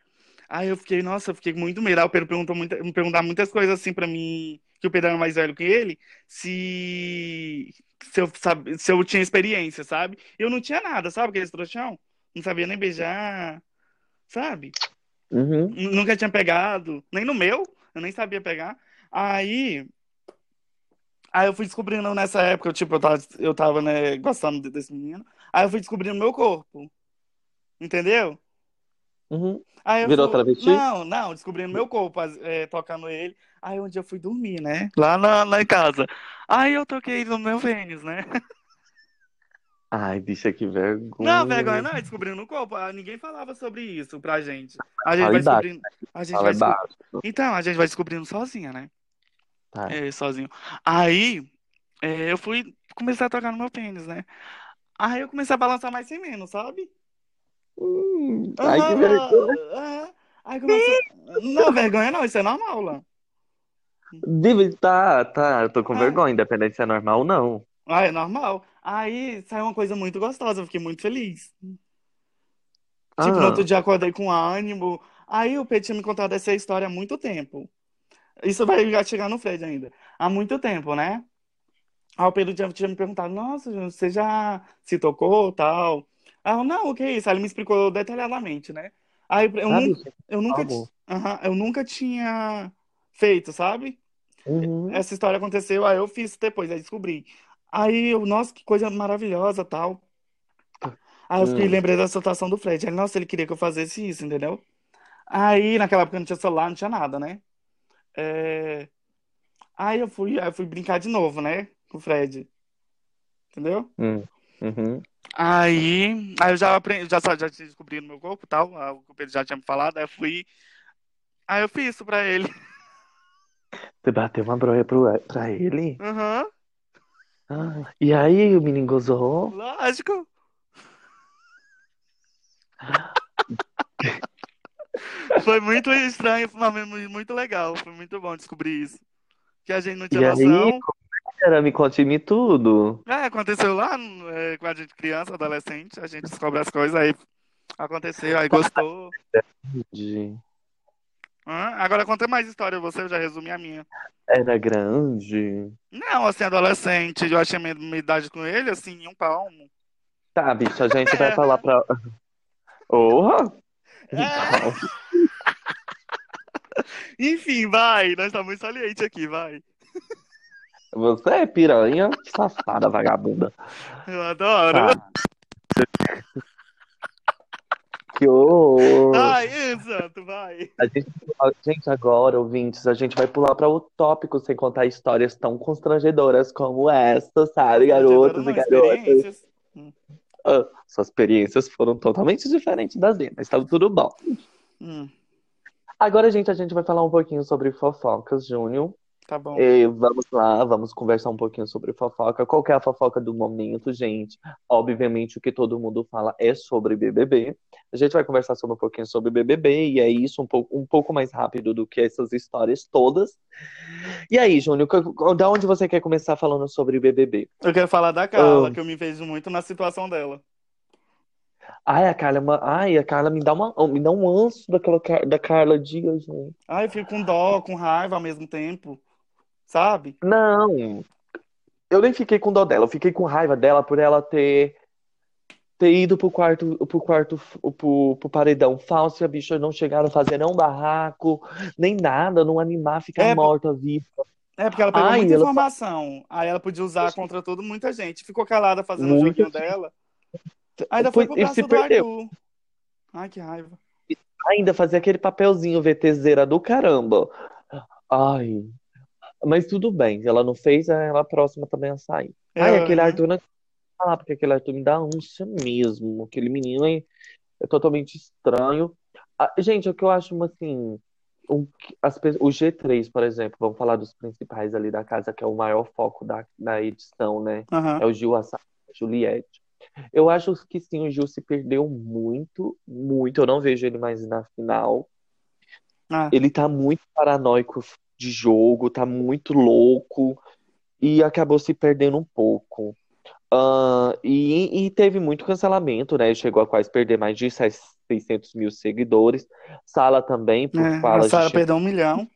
Aí eu fiquei, nossa, eu fiquei com muito medo. Aí o Pedro perguntou muita, me perguntar muitas coisas assim pra mim, que o Pedro era mais velho que ele, se, se, eu, sabe, se eu tinha experiência, sabe? Eu não tinha nada, sabe? Aqueles trouxão. Não sabia nem beijar, sabe? Uhum. Nunca tinha pegado, nem no meu, eu nem sabia pegar. Aí, aí eu fui descobrindo nessa época, tipo, eu tava, eu tava, né, gostando de- desse menino. Aí eu fui descobrindo meu corpo, entendeu? Uhum. Eu Virou fui- travesti? Não, não, descobrindo meu corpo, é, tocando ele. Aí um dia eu fui dormir, né? Lá, na, lá em casa. Aí eu toquei no meu pênis, né? [LAUGHS] Ai, bicha, que vergonha. Não, vergonha, não, é descobrindo o corpo. Ah, Ninguém falava sobre isso pra gente. A gente Fala vai embaixo. descobrindo. A gente Fala vai baixo. Então, a gente vai descobrindo sozinha, né? Tá. É, sozinho. Aí, é, eu fui começar a tocar no meu pênis, né? Aí eu comecei a balançar mais sem menos, sabe? Hum, ai, que Aham, vergonha. aham. Aí começou. Não, vergonha não, isso é normal lá. Deve- Tá, tá, eu tô com Ah. vergonha, independente se é normal ou não. Ah, é normal. Aí saiu uma coisa muito gostosa, eu fiquei muito feliz. Tipo, no Ah, outro dia acordei com ânimo. Aí o Pedro tinha me contado essa história há muito tempo. Isso vai já chegar no Fred ainda. Há muito tempo, né? Aí o Pedro tinha, tinha me perguntado, nossa, você já se tocou, tal? Aí eu, não, o que é isso? Aí ele me explicou detalhadamente, né? Aí eu, sabe, nunca, eu nunca, eu nunca tinha feito, sabe? Uhum. Essa história aconteceu, aí eu fiz depois, aí descobri. Aí eu, nossa, que coisa maravilhosa, tal. Aí eu fiquei, Hum. lembrei da situação do Fred. Aí, nossa, ele queria que eu fizesse isso, entendeu? Aí, naquela época não tinha celular, não tinha nada, né? É, Aí eu fui, aí eu fui brincar de novo, né? Com o Fred. Entendeu? Hum. Uhum. Aí, aí eu já aprendi, já, já tinha descobrido no meu corpo tal, ah, o que o Pedro já tinha me falado, aí eu fui. Aí eu fiz isso pra ele. [LAUGHS] Você bateu uma broia pro, pra ele? Aham, Ah, e aí, o menino gozou? lógico. [LAUGHS] Foi muito estranho, mas mu- muito legal. Foi muito bom descobrir isso. Que a gente não E tinha aí, noção. era, me conte-me tudo. É, aconteceu lá é, com a gente criança, adolescente, a gente descobre as coisas, aí aconteceu, aí gostou. Hã? Agora conta mais história, você, eu já resumi a minha. Era grande. Não, assim, adolescente, eu achei a minha, minha idade com ele, assim, em um palmo. Tá, bicho, a gente vai [LAUGHS] falar pra. Porra! É. [LAUGHS] Enfim, vai, nós estamos muito saliente aqui, vai. Você é piranha, safada, vagabunda. Eu adoro. Tá. Que horror! Ai, santo, vai. A gente, gente, agora, ouvintes, a gente vai pular para o tópico sem contar histórias tão constrangedoras como essa, sabe, garotos Não, e garotas? experiências. Ah, suas experiências foram totalmente diferentes das minhas, mas estava tudo bom. Hum, Agora, gente, a gente vai falar um pouquinho sobre fofocas, Júnior. Tá bom. E vamos lá, vamos conversar um pouquinho sobre fofoca. Qual é a fofoca do momento, gente? Obviamente, o que todo mundo fala é sobre BBB. A gente vai conversar sobre um pouquinho sobre BBB, e é isso, um pouco, um pouco mais rápido do que essas histórias todas. E aí, Júnior, da onde você quer começar falando sobre BBB? Eu quero falar da Carla, Ah. que eu me vejo muito na situação dela. Ai, a Carla, é uma- ai, a Carla me dá uma, me dá um anso daquela da Carla Dias, gente. Ai, eu fico com dó, com raiva ao mesmo tempo, sabe? Não, eu nem fiquei com dó dela, eu fiquei com raiva dela por ela ter ter ido pro quarto, pro quarto, pro, pro paredão falso e a bicha não chegaram a fazer nem um barraco, nem nada, não animar, ficar É, morta, viva. É porque ela pegou Ai, muita ela- informação. Aí ela podia usar contra todo muita gente. Ficou calada fazendo o joguinho gente. dela. Ainda foi Foi- pro braço do perdeu. Arthur. Ai, que raiva. Ainda fazer aquele papelzinho VTZera do caramba. Ai, mas tudo bem, ela não fez, ela próxima também a sair. Ai, É, aquele né? Arthur não falar, porque aquele Arthur me dá ânsia mesmo. Aquele menino é, é totalmente estranho. Ah, gente, o que eu acho, assim, o, as, o G3, por exemplo, vamos falar dos principais ali da casa, que é o maior foco da, da edição, né? Aham. É o Gil a Juliette. Eu acho que sim, o Gil se perdeu muito, muito. Eu não vejo ele mais na final. Ah, Ele tá muito paranoico de jogo, tá muito louco e acabou se perdendo um pouco. Ah, e, e teve muito cancelamento, né? Chegou a quase perder mais de 600 mil seguidores. Sala também, por é, fala a Sara de. perdeu um milhão.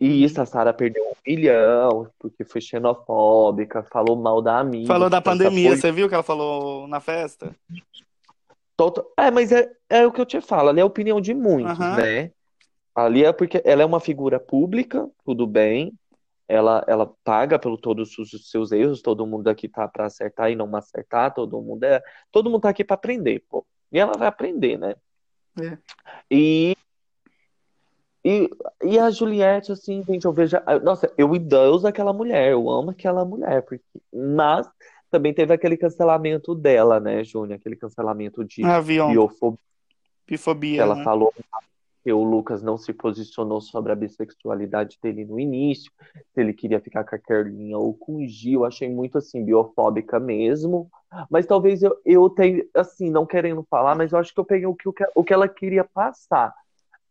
E isso, a Sara perdeu um milhão, porque foi xenofóbica, falou mal da amiga. Falou da pandemia, foi você viu que ela falou na festa? Tota- É, mas é, é o que eu te falo, ali é a opinião de muitos, Aham. né? Ali é porque ela é uma figura pública, tudo bem. Ela, ela paga pelo todos os seus erros, todo mundo aqui tá pra acertar e não acertar, todo mundo é, todo mundo tá aqui pra aprender, pô. E ela vai aprender, né? É. E, e, e a Juliette, assim, gente, eu vejo. Nossa, eu endeuso aquela mulher, eu amo aquela mulher, porque, mas também teve aquele cancelamento dela, né, Júnior? Aquele cancelamento de Avião, biofobia que bifobia, ela né? falou que o Lucas não se posicionou sobre a bissexualidade dele no início, se ele queria ficar com a Carlinha ou com o Gil, achei muito assim, biofóbica mesmo. Mas talvez eu, eu tenha, assim, não querendo falar, mas eu acho que eu peguei o que, o que o que ela queria passar.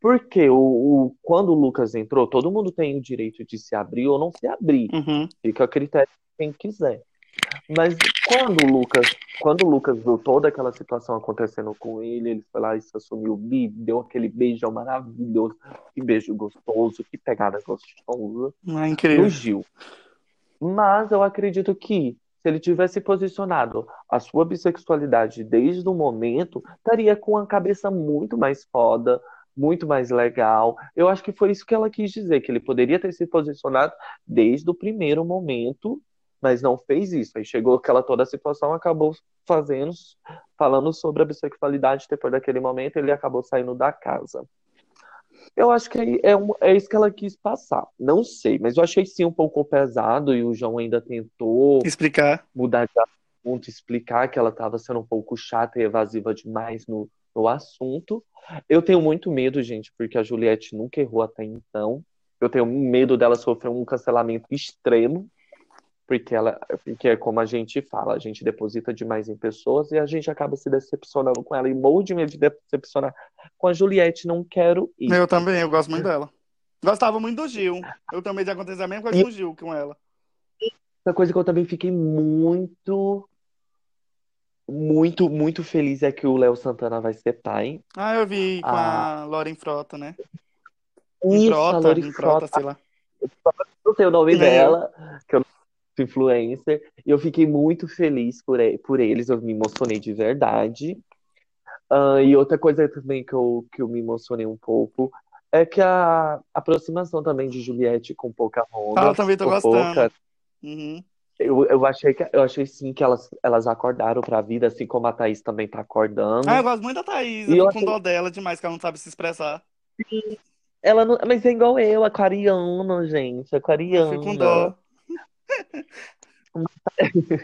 Porque o, o- quando o Lucas entrou, todo mundo tem o direito de se abrir ou não se abrir. Uhum. Fica a critério de quem quiser. Mas quando o Lucas, quando o Lucas viu toda aquela situação acontecendo com ele, ele foi lá e se assumiu o bi, deu aquele beijão maravilhoso, que beijo gostoso, que pegada gostosa Ah, no incrível. Gil. Mas eu acredito que se ele tivesse posicionado a sua bissexualidade desde o momento, estaria com a cabeça muito mais foda, muito mais legal. Eu acho que foi isso que ela quis dizer, que ele poderia ter se posicionado desde o primeiro momento, mas não fez isso. Aí chegou aquela toda a situação, acabou fazendo, falando sobre a bissexualidade depois daquele momento, ele acabou saindo da casa. Eu acho que é, um- é isso que ela quis passar. Não sei, mas eu achei sim um pouco pesado e o João ainda tentou Explicar. mudar de assunto, explicar que ela estava sendo um pouco chata e evasiva demais no, no assunto. Eu tenho muito medo, gente, porque a Juliette nunca errou até então. Eu tenho medo dela sofrer um cancelamento extremo, porque ela, porque é como a gente fala, a gente deposita demais em pessoas e a gente acaba se decepcionando com ela. E morro de medo de decepcionar com a Juliette, não quero ir. Eu também, eu gosto muito dela. Gostava muito do Gil. Eu também de acontecer a mesma coisa E- com o Gil, com ela. Outra coisa que eu também fiquei muito, muito, muito feliz é que o Léo Santana vai ser pai. Ah, eu vi com Ah. a Lauren Frota, né? Isso, a Frota, Lori Frota, Frota, sei lá. não sei o nome eu. dela, que eu não influencer, e eu fiquei muito feliz por, por eles, eu me emocionei de verdade. Ah, e outra coisa também que eu, que eu me emocionei um pouco é que a aproximação também de Juliette com Ah, eu Pocahontas, também tô gostando. Poca, Uhum. eu, eu achei que, eu achei sim que elas, elas acordaram pra vida, assim como a Thaís também tá acordando. Ah, eu gosto muito da Thaís. E Eu fico com dó dela demais, que ela não sabe se expressar. Ela não, mas é igual eu, aquariana, gente, Eu fico com aquariana. dó.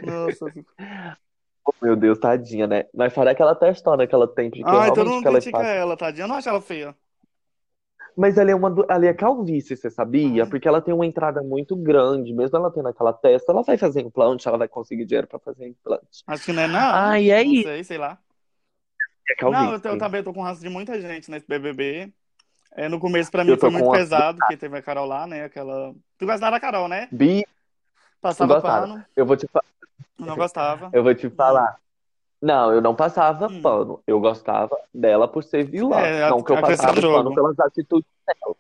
Nossa. Oh, meu Deus, tadinha, né? Mas fora aquela testona que ela tem, porque Ai, todo realmente mundo que ela critica passa. ela, tadinha. Eu não acho ela feia. Mas ela é uma, do- ela é calvície, você sabia? Ai. Porque ela tem uma entrada muito grande, mesmo ela tendo aquela testa, ela vai fazer implante, ela vai conseguir dinheiro pra fazer implante. Acho que não é, não. Ai, é Não isso. sei, sei lá. É Não, eu, calvície. eu também tô com raça de muita gente nesse BBB. É, no começo, pra mim, foi muito a- pesado, porque teve a Carol lá, né? Aquela. Tu gostava da Carol, né? Bi, Passava pano. eu vou te, fa- Eu não gostava. eu vou te falar. Não, eu não passava Hum. pano. Eu gostava dela por ser vilã. É, a- não que eu a passava pano pelas atitudes dela.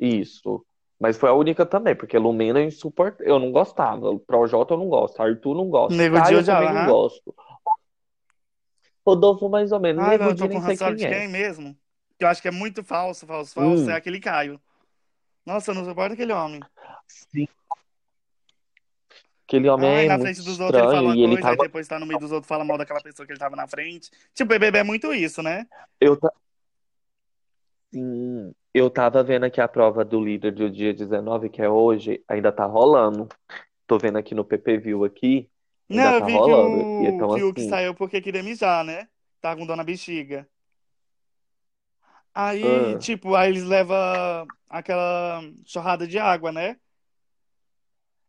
Isso. Mas foi a única também, porque Lumena é insuportável. Eu não gostava. Projota eu não gosto. Arthur não gosto. Nego Caio também não aham. gosto. Rodolfo mais ou menos. Ai, Nego não, eu tô com quem de é. quem mesmo? Que eu acho que é muito falso, falso, falso. Hum. É aquele Caio. Nossa, eu não suporto aquele homem. Sim. Aquele homem Ai, é na frente dos outros ele fala estranho uma coisa, aí tava. depois tá no meio dos outros fala mal daquela pessoa que ele tava na frente. Tipo, BBB é muito isso, né? Eu, ta- Sim, eu tava vendo aqui a prova do líder do dia 19, que é hoje, ainda tá rolando. Tô vendo aqui no PPView aqui, Não, ainda eu tá vi que rolando. E o, então que que assim, saiu porque queria mijar, né? Tava com dor na bexiga. Aí, ah, tipo, aí eles levam aquela chorrada de água, né?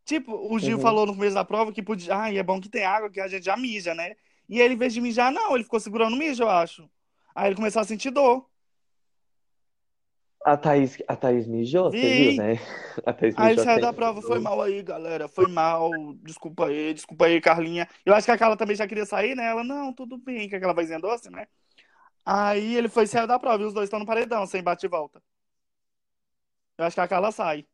Tipo, o Gil uhum. falou no começo da prova que podia. Ai, é bom que tem água, que a gente já mija, né? E ele, em vez de mijar, não, ele ficou segurando o mijo, eu acho. Aí ele começou a sentir dor. A Thaís, a Thaís mijou, você viu, Vi. né? A Thaís Aí ele mijou saiu da prova, foi mal aí, galera. Foi mal. Desculpa aí, desculpa aí, Carlinha. Eu acho que a Carla também já queria sair, né? Ela, não, tudo bem, que aquela vozinha doce, né? Aí ele foi e saiu da prova e os dois estão no paredão, sem bate e volta. Eu acho que a Carla sai.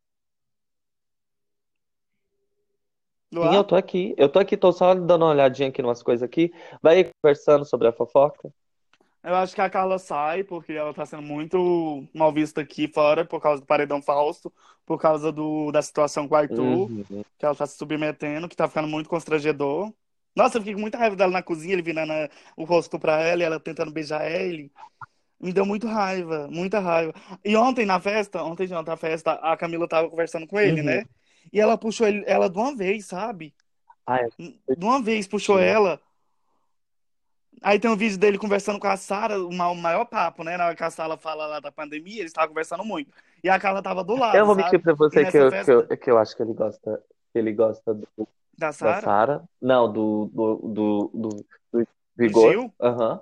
Sim, eu tô aqui. Eu tô aqui, tô só dando uma olhadinha aqui numas coisas aqui. Vai conversando sobre a fofoca. Eu acho que a Carla sai, porque ela tá sendo muito mal vista aqui fora, por causa do paredão falso, por causa do, da situação com o Arthur, Uhum. que ela tá se submetendo, que tá ficando muito constrangedor. Nossa, eu fiquei com muita raiva dela na cozinha, ele virando o rosto pra ela e ela tentando beijar ele. Me deu muito raiva, muita raiva. E ontem na festa, ontem de ontem na festa, a Camila tava conversando com ele, Uhum. né? E ela puxou ele, ela de uma vez, sabe? Ai, De uma vez puxou ela. Aí tem um vídeo dele conversando com a Sara, o ma- o maior papo, né? Na hora que a Sara fala lá da pandemia, eles estavam conversando muito. E a Carla tava do Eu lado, vou mentir pra você que eu, que eu, festa que eu acho que ele gosta, ele gosta do, da Sara. Não, do, do, do, do, do Vigor. Gil, Aham.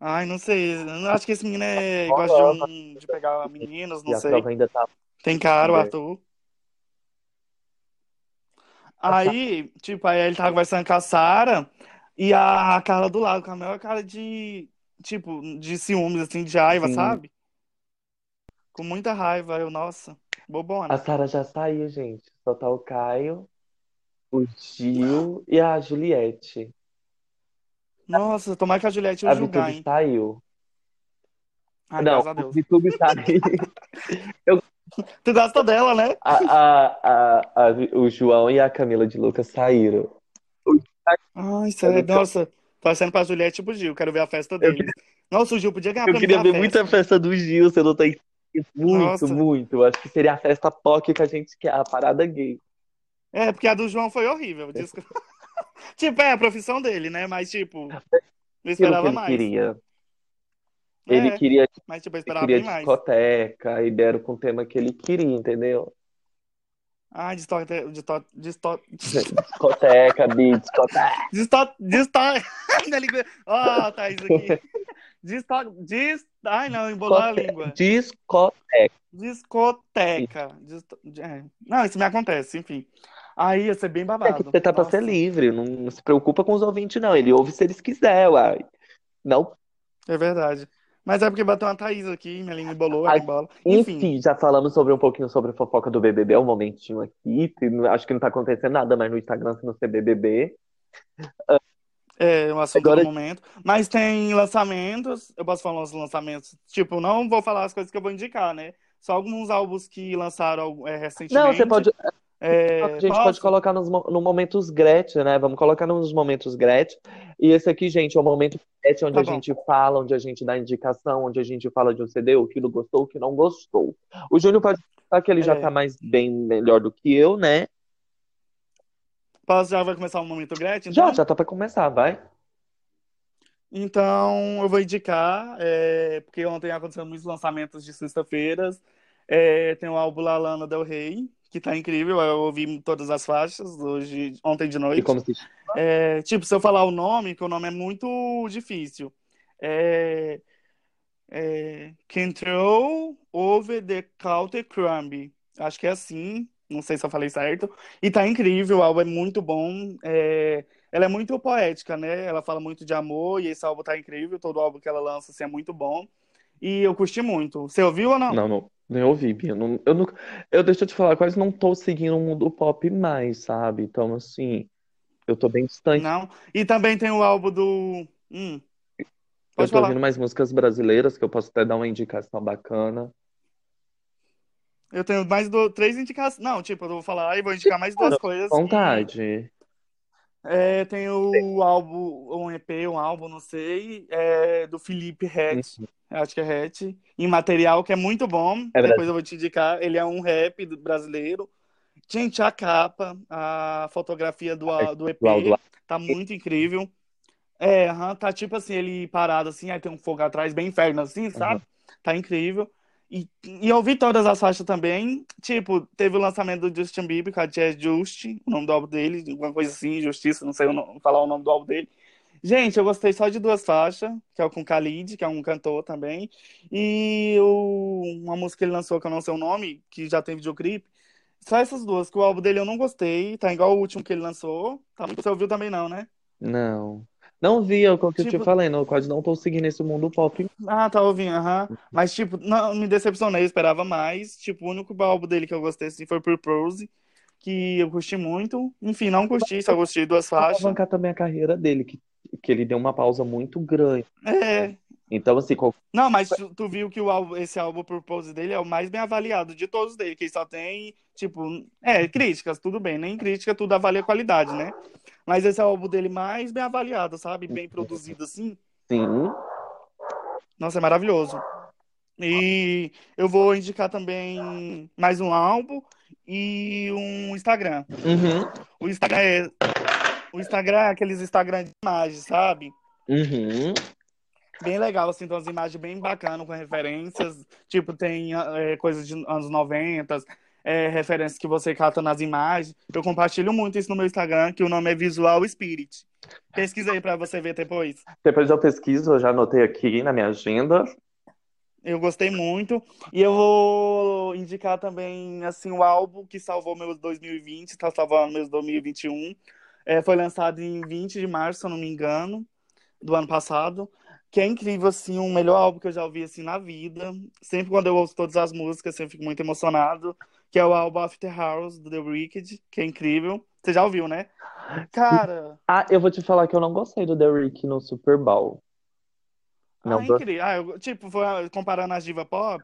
Ai, não sei. Eu acho que esse menino é... gosta de, um... de pegar meninos, não E a sei. prova ainda tá. Tem cara, o É. Arthur. Aí, tipo, aí ele tava conversando com a Sara e a Carla do lado, com a maior cara de, tipo, de ciúmes, assim, de raiva, Sim. sabe? Com muita raiva. Eu, nossa, bobona. A Sara já saiu, gente. Só tá o Caio, o Gil e a Juliette. Nossa, tomara que a Juliette A o julgar, Vitube hein? saiu. Ai, Não, graças a a Deus. Vitube saiu. [LAUGHS] [LAUGHS] Tu gosta dela, né? A, a, a, o João e a Camila de Lucas saíram. Ai, sério, nossa, torcendo pra Juliette pro Gil, quero ver a festa Eu deles. Nossa, o Gil podia ganhar Eu pra queria ver festa. muita festa do Gil, você não tá. Muito, Nossa. muito. Eu Acho que seria a festa POC que a gente quer, a parada gay. É, porque a do João foi horrível. Desculpa. [LAUGHS] tipo, é a profissão dele, né? Mas, tipo, eu que esperava ele mais. queria. É, Ele queria, mas, tipo, ele queria bem mais. discoteca e deram com o tema que ele queria, entendeu? Distorte, Discoteca, bi, discoteca. distorte, distorte, [LAUGHS] minha língua, ó, Thaís aqui. Distorte, dis, ai não, embolou a língua. Discoteca. Discoteca. Disto- é. Não, isso me acontece, enfim. Aí ia ser bem É babado. que você tá pra ser livre, não se preocupa com os ouvintes, não. Ele ouve se eles quiser, uai. Não É verdade. Mas é porque bateu uma Thaís aqui, minha língua embolou, Ai, embola. Enfim, Enfim, já falamos sobre um pouquinho sobre a fofoca do BBB, um momentinho aqui. Acho que não tá acontecendo nada mais no Instagram se não ser BBB. é um assunto Agora- do momento. Mas tem lançamentos, eu posso falar os lançamentos. Tipo, não vou falar as coisas que eu vou indicar, né? Só alguns álbuns que lançaram é, recentemente. Não, você pode. É, A gente posso? pode colocar nos no momentos Gretchen, né? Vamos colocar nos momentos Gretchen. E esse aqui, gente, é o momento Gretchen onde Tá a bom. gente fala, onde a gente dá indicação, onde a gente fala de um CD, o que gostou, o que não gostou. O Júnior pode falar que ele já É. tá mais bem melhor do que eu, né? Posso, já vai começar o momento Gretchen? Já, então? já tá pra começar, vai. Então, eu vou indicar, é, porque ontem aconteceram muitos lançamentos de sexta-feiras. É, tem o álbum La Lana Del Rey, que tá incrível. Eu ouvi todas as faixas hoje, ontem de E noite. como se É, tipo, se eu falar o nome, que o nome é muito difícil. É, é, Control Over the Counter Crumb. Acho que é assim. Não sei se eu falei certo. E tá incrível, o álbum é muito bom. É, ela é muito poética, né? Ela fala muito de amor e esse álbum tá incrível. Todo álbum que ela lança assim, é muito bom. E eu curti muito. Você ouviu ou não? Não, não, nem ouvi, Bia. Não, eu, não, eu, deixa eu te falar, quase não tô seguindo o mundo pop mais, sabe? Então, assim, eu tô bem distante. Não. E também tem o álbum do. Hum, Eu pode tô falar. ouvindo mais músicas brasileiras, que eu posso até dar uma indicação bacana. Eu tenho mais do, três indicações. Não, tipo, eu vou falar e vou indicar mais duas coisas. Vontade. É, tem o álbum, um EP, um álbum, não sei, é, do Felipe Rett, acho que é Rett, em material, que é muito bom. É Depois eu vou te indicar. Ele é um rap brasileiro. Gente, a capa, a fotografia do, do EP tá muito incrível. É, tá tipo assim, ele parado assim, aí tem um fogo atrás, bem inferno assim, sabe? Tá incrível. E, e eu vi todas as faixas também. Tipo, teve o lançamento do Justin Bieber, com a Jazz Just, o nome do álbum dele, alguma coisa assim, Justiça, não sei o no- falar o nome do álbum dele. Gente, eu gostei só de duas faixas, que é o com Khalid, que é um cantor também, e o, uma música que ele lançou, que eu não sei o nome, que já tem videoclipe. Só essas duas, que o álbum dele eu não gostei, tá igual o último que ele lançou. Tá, você ouviu também não, né? Não. Não vi, é o que eu te Tipo- falei, não, eu quase não tô seguindo esse mundo pop. Ah, tá ouvindo, aham. Mas, tipo, não, me decepcionei, esperava mais. Tipo, o único álbum dele que eu gostei assim foi Purpose, que eu curti muito. Enfim, não curti, só gostei duas faixas. alavancar também a carreira dele, que, que ele deu uma pausa muito grande. É. Então, assim, qual- Não, mas tu, tu viu que o álbum, esse álbum Purpose dele é o mais bem avaliado de todos dele, que só tem, tipo, é, críticas, tudo bem, nem crítica, tudo avalia a qualidade, né? Mas esse é o álbum dele mais bem avaliado, sabe? Bem produzido assim. sim, Nossa, é maravilhoso. E eu vou indicar também mais um álbum e um Instagram. uhum, O Instagram é, o Instagram é aqueles Instagram de imagens, sabe? uhum, Bem legal, assim, tem umas imagens bem bacanas com referências. Tipo, tem é, coisas de anos 90, é, referências que você cata nas imagens. Eu compartilho muito isso no meu Instagram, que o nome é Visual Spirit. Pesquisa aí pra você ver depois. Depois eu pesquiso, eu já anotei aqui na minha agenda. Eu gostei muito. E eu vou indicar também, assim, o álbum que salvou meus 2020, está salvando meus 2021. É, foi lançado em 20 de março, se eu não me engano, do ano passado. Que é incrível, assim, o melhor álbum que eu já ouvi, assim, na vida. Sempre quando eu ouço todas as músicas, sempre fico muito emocionado. Que é o álbum After Hours, do The Wicked, que é incrível. Você já ouviu, né? Cara... Ah, eu vou te falar que eu não gostei do The Rick no Super Bowl. Não Ah, incrível. Ah, eu- tipo, foi, comparando as diva pop,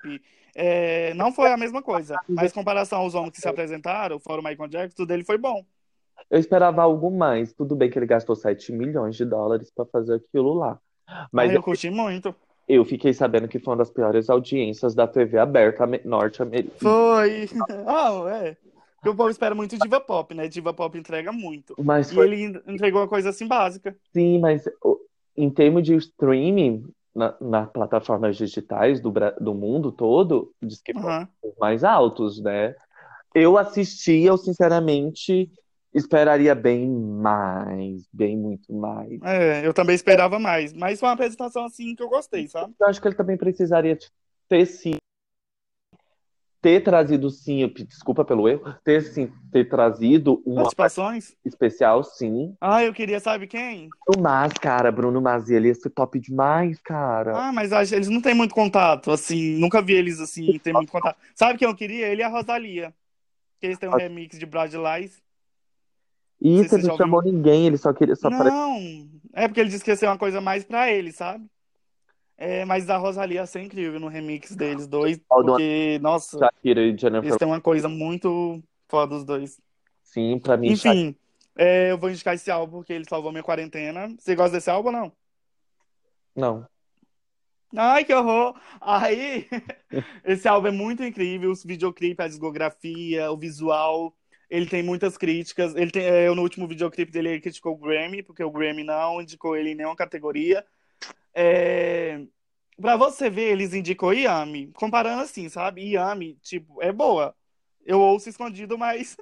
é, não foi a mesma coisa. Mas em comparação aos homens que se apresentaram, fora o Michael Jackson, tudo dele foi bom. Eu esperava algo mais. Tudo bem que ele gastou 7 milhões de dólares pra fazer aquilo lá. Mas Ah, eu eu, curti muito. eu fiquei sabendo que foi uma das piores audiências da TV aberta ame- norte-americana. Foi. Ah, [LAUGHS] é. Porque o povo espera muito diva pop, né? Diva pop entrega muito. Mas E foi ele entregou uma coisa assim básica. sim, mas em termos de streaming na, nas plataformas digitais do, do mundo todo, diz que os mais altos, né? Eu assisti, eu sinceramente esperaria bem mais, bem muito mais. É, eu também esperava mais. Mas foi uma apresentação assim que eu gostei, sabe? Eu acho que ele também precisaria ter sim, ter trazido sim, desculpa pelo erro, ter sim, ter trazido uma Participações. especial sim. Ah, eu queria, sabe quem? O Mas, cara, Bruno Mars, ele ia ser top demais, cara. Ah, mas acho- eles não têm muito contato, assim. Nunca vi eles assim, ter muito contato. Sabe quem eu queria? Ele e a Rosalia. Que eles têm um remix de Brad Lies. E você já não chamou ninguém, ele só queria só Não, é porque ele disse que ia ser uma coisa mais pra ele, sabe? É, mas a Rosalia ia ser incrível no remix deles dois, porque, nossa, Shakira e Jennifer. eles têm uma coisa muito foda os dois. Sim, pra mim, Enfim, é, eu vou indicar esse álbum porque ele salvou minha quarentena. Você gosta desse álbum ou não? não. Ai, que horror! Aí, [LAUGHS] esse álbum é muito incrível, os videoclipes, a discografia, o visual. Ele tem muitas críticas. Ele tem, é, no último videoclipe dele, ele criticou o Grammy, porque o Grammy não indicou ele em nenhuma categoria. É, pra você ver, eles indicou Yami. Comparando assim, sabe? Yami, tipo, é boa. Eu ouço escondido, mas.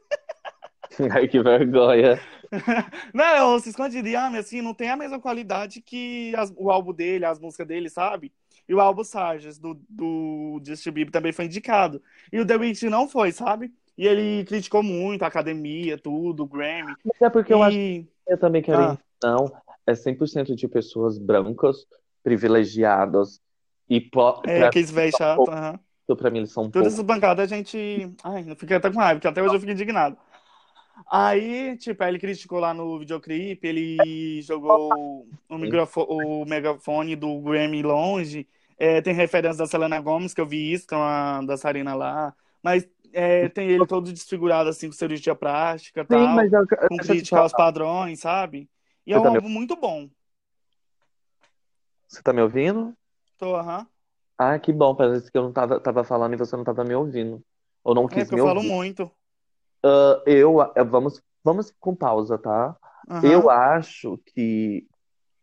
[LAUGHS] Ai, que vergonha. [LAUGHS] Não, eu ouço escondido. Yami, assim, não tem a mesma qualidade que as- o álbum dele, as músicas dele, sabe? E o álbum Sarges, do, do Justin Bieber, também foi indicado. E o The Weeknd não foi, sabe? E ele criticou muito a academia, tudo, o Grammy. Mas é porque eu acho E. que eu também quero Ah. não, é 100% de pessoas brancas, privilegiadas e po... É, pra, aqueles velhos chatos. aham. pra mim eles são Todas poucos. essas bancadas a gente. Ai, eu fiquei até com raiva, porque até hoje eu fico indignado. Aí, tipo, aí ele criticou lá no videoclipe, ele jogou o, microfo- o megafone do Grammy longe. É, tem referência da Selena Gomez, que eu vi isso, com a dançarina lá. Mas é, tem ele todo desfigurado, assim, com cirurgia plástica Sim, tal, mas eu, com eu crítica aos padrões, sabe? E é Você um tá me- álbum muito bom. Você tá me ouvindo? Tô, aham. Ah, que bom, parece que eu não tava, tava falando e você não tava me ouvindo. Ou não É, quis porque me eu falo ouvir. muito. Ah, eu, ah, vamos, vamos com pausa, tá? Eu acho que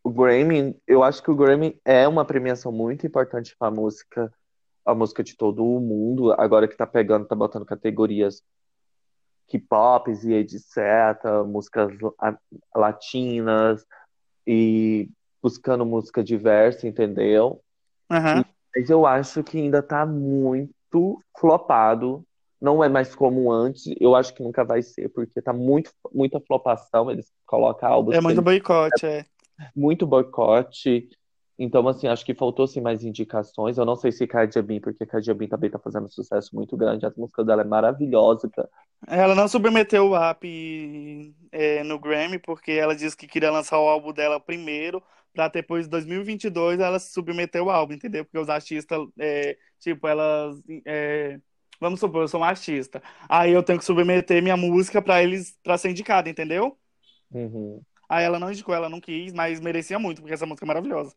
o Grammy, eu acho que o Grammy é uma premiação muito importante para a música, a música de todo o mundo, agora que tá pegando, tá botando categorias K-pop e etc, músicas la- latinas e buscando música diversa, entendeu? Aham. Mas eu acho que ainda tá muito flopado. Não é mais como antes. Eu acho que nunca vai ser, porque tá muito, muita flopação. Eles colocam álbuns É muito boicote, é. muito boicote. Então, assim, acho que faltou assim, mais indicações. Eu não sei se Cardi B, porque Cardi B também tá fazendo sucesso muito grande. A música dela é maravilhosa. Ela não submeteu o rap é, no Grammy porque ela disse que queria lançar o álbum dela primeiro pra depois de 2022 ela submeter o álbum, entendeu? Porque os artistas, é, tipo, elas, é, vamos supor, eu sou um artista, aí eu tenho que submeter minha música pra eles, pra ser indicada, entendeu? Uhum. Aí ela não indicou, ela não quis, mas merecia muito porque essa música é maravilhosa.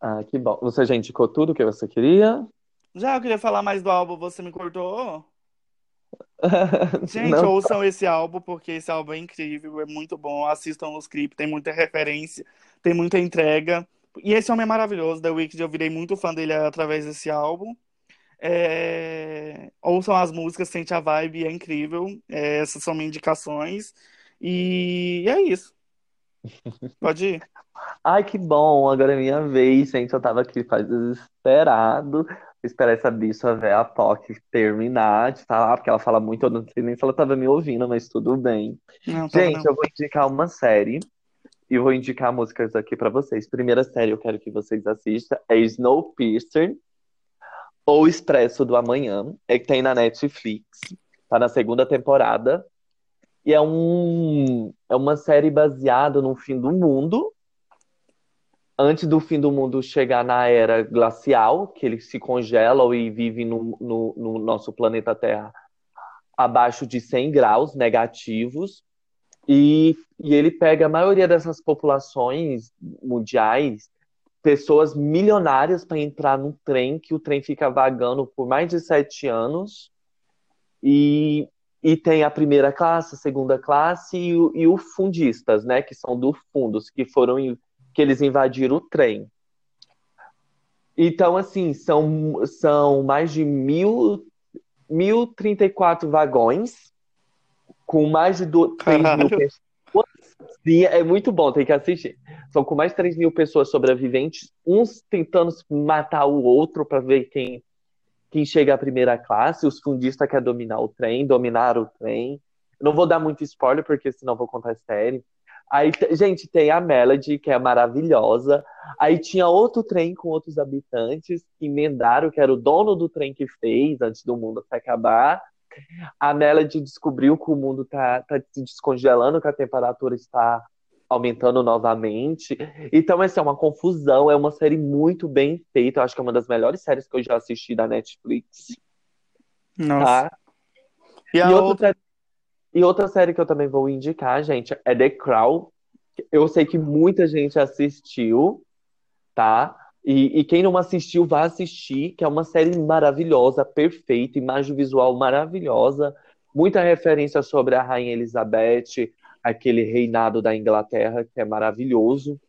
Ah, que bom. Você já indicou tudo que você queria? Já eu queria falar mais do álbum, você me cortou? [LAUGHS] Gente, Não. ouçam esse álbum, porque esse álbum é incrível, é muito bom. Assistam os clipes, tem muita referência, tem muita entrega. E esse homem é maravilhoso, The Weeknd, eu virei muito fã dele através desse álbum. É, Ouçam as músicas, sente a vibe, é incrível. É, Essas são minhas indicações. E é isso. [LAUGHS] Pode ir. Ai, que bom, agora é minha vez, gente. Eu tava aqui faz desesperado. Esperar essa bicha ver a POC terminar de falar, porque ela fala muito, eu não sei nem se ela tava me ouvindo, mas tudo bem. Não, tava Gente, eu vou indicar uma série e vou indicar músicas aqui pra vocês. Primeira série eu quero que vocês assistam é Snowpiercer ou Expresso do Amanhã, é que tem na Netflix. Tá na segunda temporada. E é um é uma série baseada no fim do mundo. Antes do fim do mundo chegar na era glacial, que eles se congelam e vivem no, no, no nosso planeta Terra abaixo de 100 graus negativos. E, e ele pega a maioria dessas populações mundiais, pessoas milionárias, para entrar num trem, que o trem fica vagando por mais de sete anos. E, e tem a primeira classe, a segunda classe e, e os fundistas, né? Que são dos fundos, que foram que eles invadiram o trem. Então, assim, são, são mais de mil, 1034 vagões, com mais de do, 3 mil pessoas. Sim, é muito bom, tem que assistir. São com mais de 3 mil pessoas sobreviventes, uns tentando matar o outro para ver quem, quem chega à primeira classe. Os fundistas querem dominar o trem, dominar o trem. Não vou dar muito spoiler, porque senão vou contar a série. Aí, gente, tem a Melody, que é maravilhosa. Aí tinha outro trem com outros habitantes que emendaram, que era o dono do trem que fez antes do mundo se acabar. A Melody descobriu que o mundo tá, tá se descongelando, que a temperatura está aumentando novamente. Então, essa é uma confusão, é uma série muito bem feita. Eu acho que é uma das melhores séries que eu já assisti da Netflix, Nossa. tá? E E outra? outra, e outra série que eu também vou indicar, gente, é The Crown. Eu sei que muita gente assistiu, tá? E, e quem não assistiu, vai assistir, que é uma série maravilhosa, perfeita, imagem visual maravilhosa, muita referência sobre a Rainha Elizabeth, aquele reinado da Inglaterra, que é maravilhoso.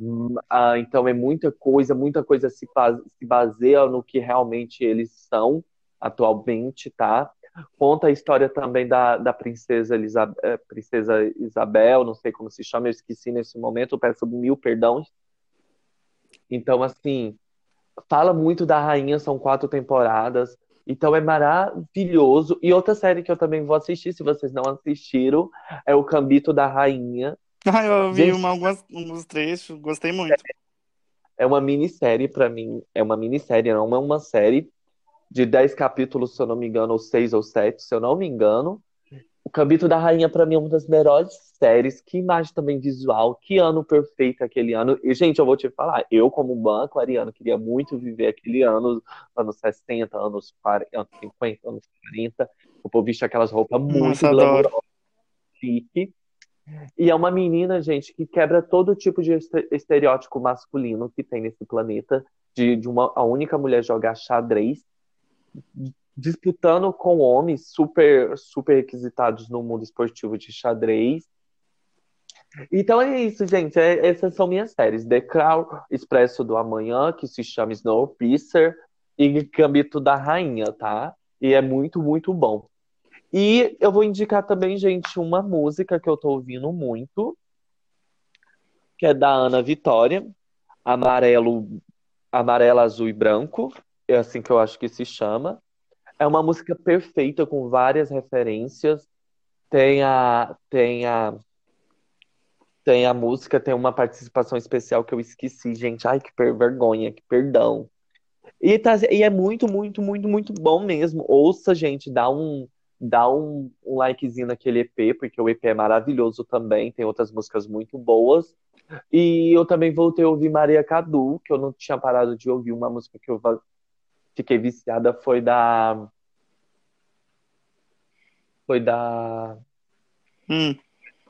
Hum, ah, então é muita coisa, muita coisa se, se baseia no que realmente eles são atualmente, tá? Conta a história também da, da princesa, Elisa- eh, princesa Isabel, não sei como se chama, eu esqueci nesse momento, eu peço mil perdões. Então, assim, fala muito da rainha, são quatro temporadas, então é maravilhoso. E outra série que eu também vou assistir, se vocês não assistiram, é o Gambito da Rainha. [LAUGHS] Ah, eu vi Gente, uma, algumas, alguns trechos, gostei muito. é uma minissérie pra mim, é uma minissérie, não é uma série de 10 capítulos, se eu não me engano, ou 6 ou 7, se eu não me engano. O Gambito da Rainha, pra mim, é uma das melhores séries. Que imagem também visual, que ano perfeito aquele ano. E, gente, eu vou te falar, eu, como banco ariano, queria muito viver aquele ano, anos 60, anos 40, anos 50, anos 40. O povo vestia aquelas roupas muito glamourosas, chique. E é uma menina, gente, que quebra todo tipo de este- estereótipo masculino que tem nesse planeta, de, de uma, a única mulher jogar xadrez disputando com homens super, super requisitados no mundo esportivo de xadrez. Então é isso, gente. É- essas são minhas séries. The Crown, Expresso do Amanhã, que se chama Snowpiercer, e Gambito da Rainha, tá? E é muito, muito bom. E eu vou indicar também, gente, uma música que eu tô ouvindo muito, que é da Ana Vitória, Amarelo, Amarelo, Azul e Branco. É assim que eu acho que se chama. É uma música perfeita, com várias referências. Tem a, tem a, tem a música, tem uma participação especial que eu esqueci, gente. Ai, que vergonha, que perdão. E, tá- e é muito, muito, muito, muito bom mesmo. Ouça, gente, dá um, dá um, um likezinho naquele EP, porque o EP é maravilhoso também. Tem outras músicas muito boas. E eu também voltei a ouvir Maria Cadu, que eu não tinha parado de ouvir. Uma música que eu fiquei viciada foi da. Foi da. Hum.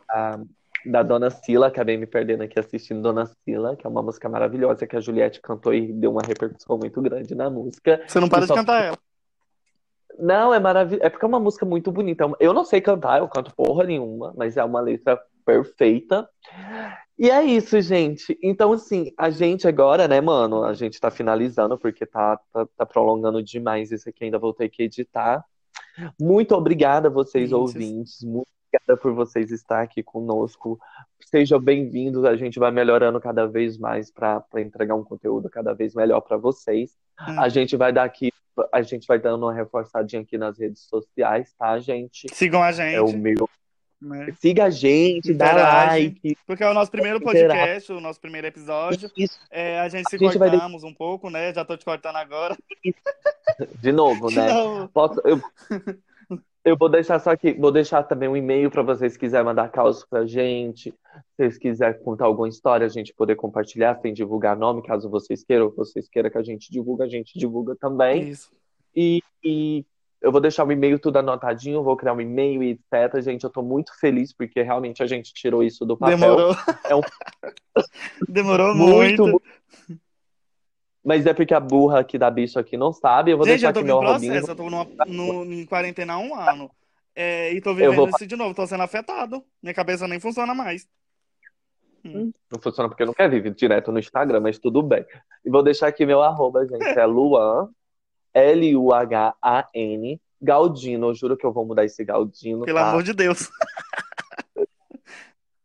a- da Dona Sila, acabei me perdendo aqui assistindo Dona Sila, que é uma música maravilhosa que a Juliette cantou e deu uma repercussão muito grande na música. Você não para de só cantar ela. Não, é maravilhoso. É porque é uma música muito bonita. Eu não sei cantar, eu canto porra nenhuma, mas é uma letra perfeita. E é isso, gente. Então, assim, a gente agora, né, mano? A gente tá finalizando porque tá, tá, tá prolongando demais isso aqui. Ainda vou ter que editar. Muito obrigada a vocês, Ouvintes. ouvintes. Muito obrigada por vocês estar aqui conosco. Sejam bem-vindos. A gente vai melhorando cada vez mais para entregar um conteúdo cada vez melhor para vocês. Hum. A gente vai dar aqui, a gente vai dando uma reforçadinha aqui nas redes sociais, tá, gente? Sigam a gente. É o meu. Né? Siga a gente, dá Interage. like. Porque é o nosso primeiro Interage. podcast, o nosso primeiro episódio. Isso, É, a gente se A gente vai cortamos um pouco, né? Já tô te cortando agora. de novo, né? Não. Posso, eu, eu vou deixar só aqui, vou deixar também um e-mail para vocês quiserem mandar causas pra gente. Se vocês quiserem contar alguma história, a gente poder compartilhar, sem divulgar nome, caso vocês queiram, ou vocês queiram que a gente divulgue, a gente divulga também. Isso. E, e eu vou deixar o e-mail tudo anotadinho, vou criar um e-mail e etc. Gente, eu tô muito feliz porque realmente a gente tirou isso do papel. Demorou. É um- [LAUGHS] Demorou Muito, muito. Mas é porque a burra aqui da bicho aqui não sabe. Eu vou Gente, deixar eu tô aqui em meu processo, arrobinho. eu tô numa- no- em quarentena há um ano. É, e tô vivendo vou- isso de novo, tô sendo afetado. Minha cabeça nem funciona mais. Não funciona porque não quer vir direto no Instagram, mas tudo bem. E vou deixar aqui meu arroba, gente. É [LAUGHS] Luan, L-U-H-A-N, Galdino. Eu juro que eu vou mudar esse Galdino, Pelo tá? amor de Deus. [LAUGHS]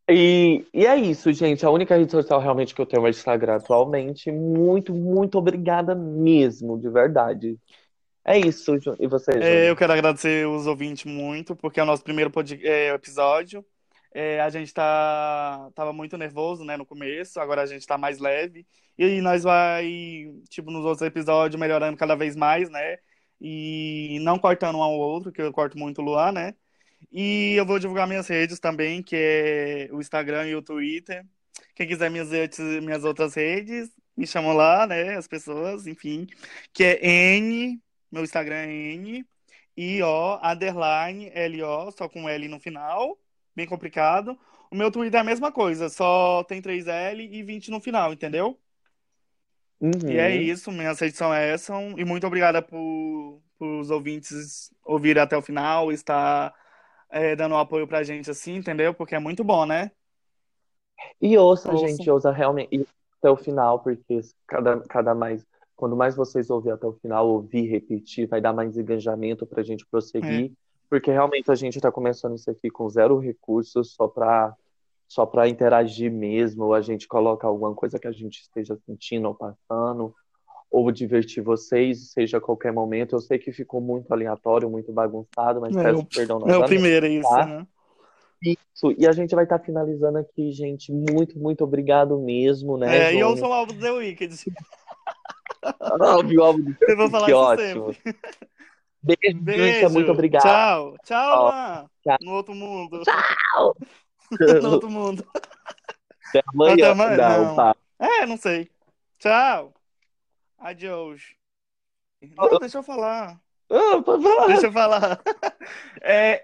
E, e é isso, gente. A única rede social realmente que eu tenho é o Instagram atualmente. Muito, muito obrigada mesmo, de verdade. É isso, e você, É, eu quero agradecer os ouvintes muito, porque é o nosso primeiro pod- é, episódio. É, a gente tá, tava muito nervoso, né, no começo, agora a gente tá mais leve. E aí nós vai, tipo, nos outros episódios, melhorando cada vez mais, né? E não cortando um ao outro, que eu corto muito o Luan, né? E eu vou divulgar minhas redes também, que é o Instagram e o Twitter. Quem quiser minhas, minhas outras redes, me chamam lá, né? As pessoas, enfim. Que é N, meu Instagram é N, I-O, underline, L-O, só com L no final, bem complicado. O meu Twitter é a mesma coisa, só tem 3L e 20 no final, entendeu? Uhum. E é isso, minhas redes são essas. E muito obrigada por, por os ouvintes ouvirem até o final, estar é, dando um apoio pra gente assim, entendeu? Porque é muito bom, né? E ouça, Ouça. gente, ouça realmente e até o final, porque cada, cada mais, quando mais vocês ouvirem até o final, ouvir, repetir, vai dar mais engajamento pra gente prosseguir, porque realmente a gente tá começando isso aqui com zero recursos, só pra, só pra interagir mesmo, ou a gente coloca alguma coisa que a gente esteja sentindo ou passando, ou divertir vocês, seja a qualquer momento. Eu sei que ficou muito aleatório, muito bagunçado, mas É, peço o- perdão É o primeiro, é isso, tá? né? Isso, e a gente vai estar finalizando aqui, gente. Muito, muito obrigado mesmo, né, É, e eu Jônio? sou o álbum do The Wicked. [LAUGHS] Ah, viu, álbum do- Eu vou falar Que ótimo. sempre. Beijo, Beijo. muito obrigado. Tchau. Tchau, Luan. tchau. No outro mundo. Tchau. [LAUGHS] No outro mundo. Até amanhã. Até amanhã, Não, não. pá. É, não sei. Tchau. Adiós. Não, deixa eu falar. Ah, pode falar. Deixa eu falar. [LAUGHS] É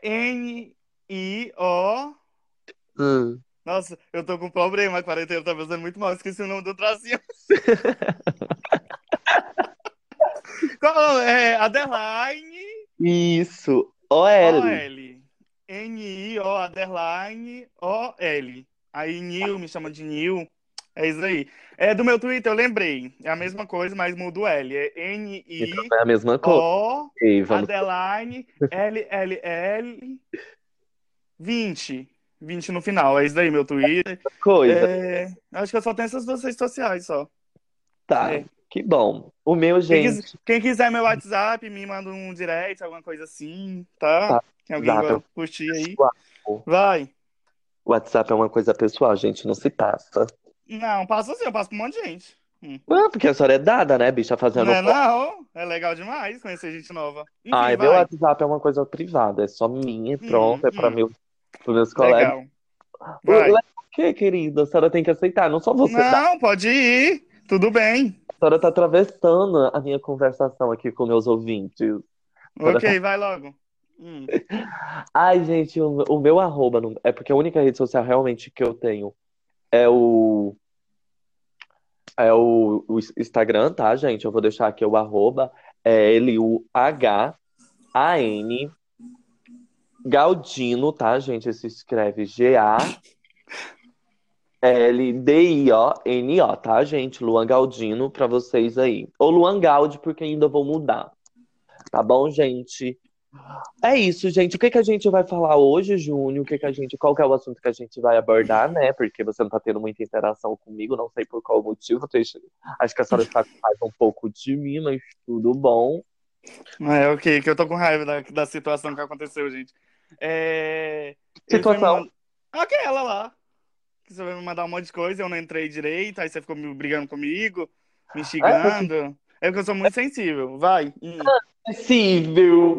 N-I-O. Hum. Nossa, eu tô com problema, a quarentena tá fazendo muito mal. Esqueci o nome do tracinho. [LAUGHS] Qual é? Underline Isso. OL. O-L. N-I-O, underline O-L. Aí Nil, me chama de Nil. É isso aí. É do meu Twitter, eu lembrei. É a mesma coisa, mas muda o L. É N-I-O, Então é a mesma coisa. E vamos. underline L-L-L 20. 20 no final. É isso daí, meu Twitter. Coisa. É, acho que eu só tenho essas duas redes sociais só. Tá. é. Que bom. O meu, gente. quem quiser meu WhatsApp, me manda um direct, alguma coisa assim, tá? Tá. Quem alguém vai curtir aí. Vai. WhatsApp é uma coisa pessoal, gente. Não se passa. Não, passo assim, eu passo pra um monte de gente. Ah, porque a senhora é dada, né, bicha? Fazendo. Não é não? É legal demais conhecer gente nova. Enfim, Ah, meu. WhatsApp é uma coisa privada. É só minha, pronto. Hum, é para hum. meu, pros meus colegas. Legal. Vai. O que, querida? A senhora tem que aceitar, não só você. tá? Não, pode ir. Tudo bem. A senhora tá atravessando a minha conversação aqui com meus ouvintes. Ok, vai logo. Hum. [LAUGHS] Ai, gente, o, o meu arroba não- é porque a única rede social realmente que eu tenho é o é o, o Instagram, tá, gente? Eu vou deixar aqui o arroba é L-U-H-A-N Galdino, tá, gente? Se escreve G-A-L-D-I-O-N-O, tá, gente? Luan Galdino pra vocês aí. Ou Luan Gaudi, porque ainda vou mudar. Tá bom, gente? É isso, gente. O que, que a gente vai falar hoje, Júnior? O que, que a gente, qual que é o assunto que a gente vai abordar, né? Porque você não tá tendo muita interação comigo, não sei por qual motivo. Acho que a senhora está com raiva um pouco de mim, mas tudo bom. É, ok, que eu tô com raiva da, da situação que aconteceu, gente. É... Situação? Aquela lá. Que você vai me mandar um monte de coisa, eu não entrei direito, aí você ficou me brigando comigo, me xingando. É, porque... é porque eu sou muito sensível. Vai. Hum. [LAUGHS] Sensível.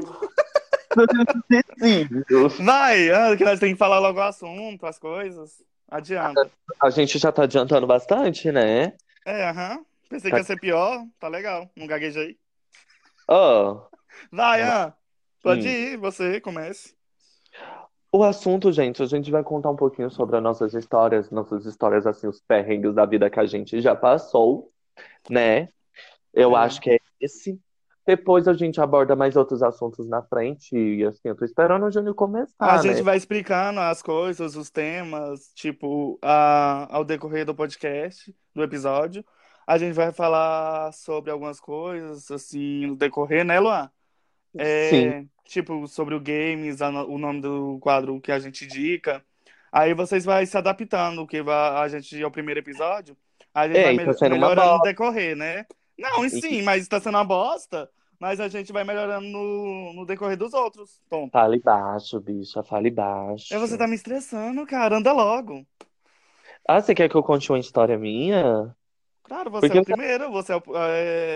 Vai, ah, que nós temos que falar logo o assunto, as coisas. Adianta. A gente já tá adiantando bastante, né? É, aham. Uhum. Pensei tá... que ia ser pior. Tá legal. Não gaguejei. Oh. Vai, ah. Pode hum. ir, você comece. O assunto, gente, a gente vai contar um pouquinho sobre as nossas histórias, nossas histórias, assim, os perrengues da vida que a gente já passou, né? Eu é. acho que é esse. Depois a gente aborda mais outros assuntos na frente. E assim, eu tô esperando o Júnior começar. A né? gente vai explicando as coisas, os temas, tipo, a, ao decorrer do podcast, do episódio. A gente vai falar sobre algumas coisas, assim, no decorrer, né, Luan? É. Tipo, sobre o games, o nome do quadro que a gente indica. Aí vocês vão se adaptando, que vai, a gente é o primeiro episódio. A gente Ei, vai tá me, melhorando no decorrer, né? Não, sim, mas está sendo uma bosta. Mas a gente vai melhorando no, no decorrer dos outros. Ponto. Fale baixo, bicha, fale baixo. É, você tá me estressando, cara. Anda logo. Ah, você quer que eu conte uma história minha? Claro, você Porque é o primeiro. Você é,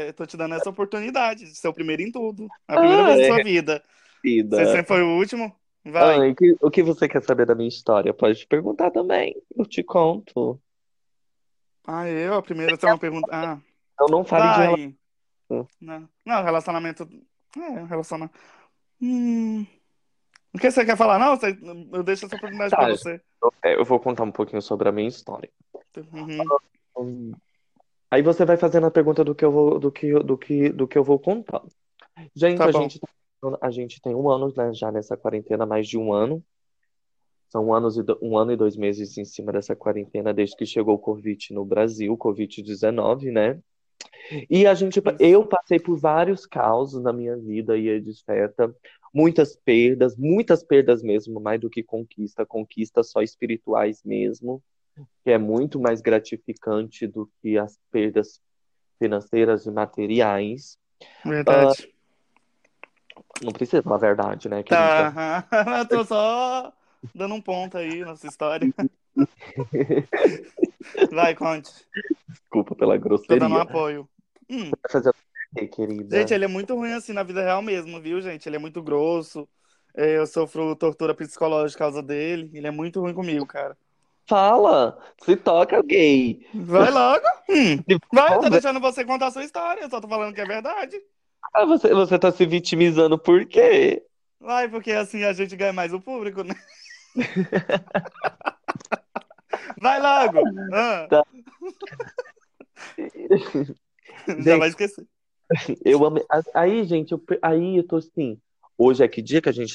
é, tô te dando essa oportunidade de ser o primeiro em tudo. A primeira ah, vez é. da sua vida. vida. Você sempre foi o último? Vai. Ah, que, o que você quer saber da minha história? Pode perguntar também. Eu te conto. Ah, eu? A primeira tem uma pergunta. Ah. Eu não fale Vai. de relacionamento. Não, não relacionamento. É, relacionamento. Hum... O que você quer falar? Não, você... eu deixo essa oportunidade tá, pra você. Eu vou contar um pouquinho sobre a minha história. Uhum. Aí você vai fazendo a pergunta do que eu vou, do que, do que, do que eu vou contar. Gente, tá a gente, a gente tem um ano né, já nessa quarentena, mais de um ano. São anos e um ano e dois meses em cima dessa quarentena, desde que chegou o Covid no Brasil, Covid-19, né? E a gente, eu passei por vários causos na minha vida e etc. Muitas perdas, muitas perdas mesmo, mais do que conquista, conquistas só espirituais mesmo, que é muito mais gratificante do que as perdas financeiras e materiais. Verdade. Uh, não precisa falar verdade, né? Tá, [LAUGHS] eu tô só dando um ponto aí nessa história. [LAUGHS] Vai, conte. Desculpa pela grosseria. Tô dando um apoio. Hum. Fazer querida? Gente, ele é muito ruim assim na vida real mesmo, viu, gente? Ele é muito grosso. É, eu sofro tortura psicológica por causa dele. Ele é muito ruim comigo, cara. Fala! Se toca, gay. Vai logo. Hum. Vai, eu tô deixando você contar a sua história. Eu só tô falando que é verdade. Ah, você, você tá se vitimizando por quê? Vai, porque assim a gente ganha mais o público, né? [LAUGHS] Vai logo! Ah. Tá. [LAUGHS] Já vai esquecer. Eu ame... Aí, gente, eu... aí eu tô assim. Hoje é que dia que a gente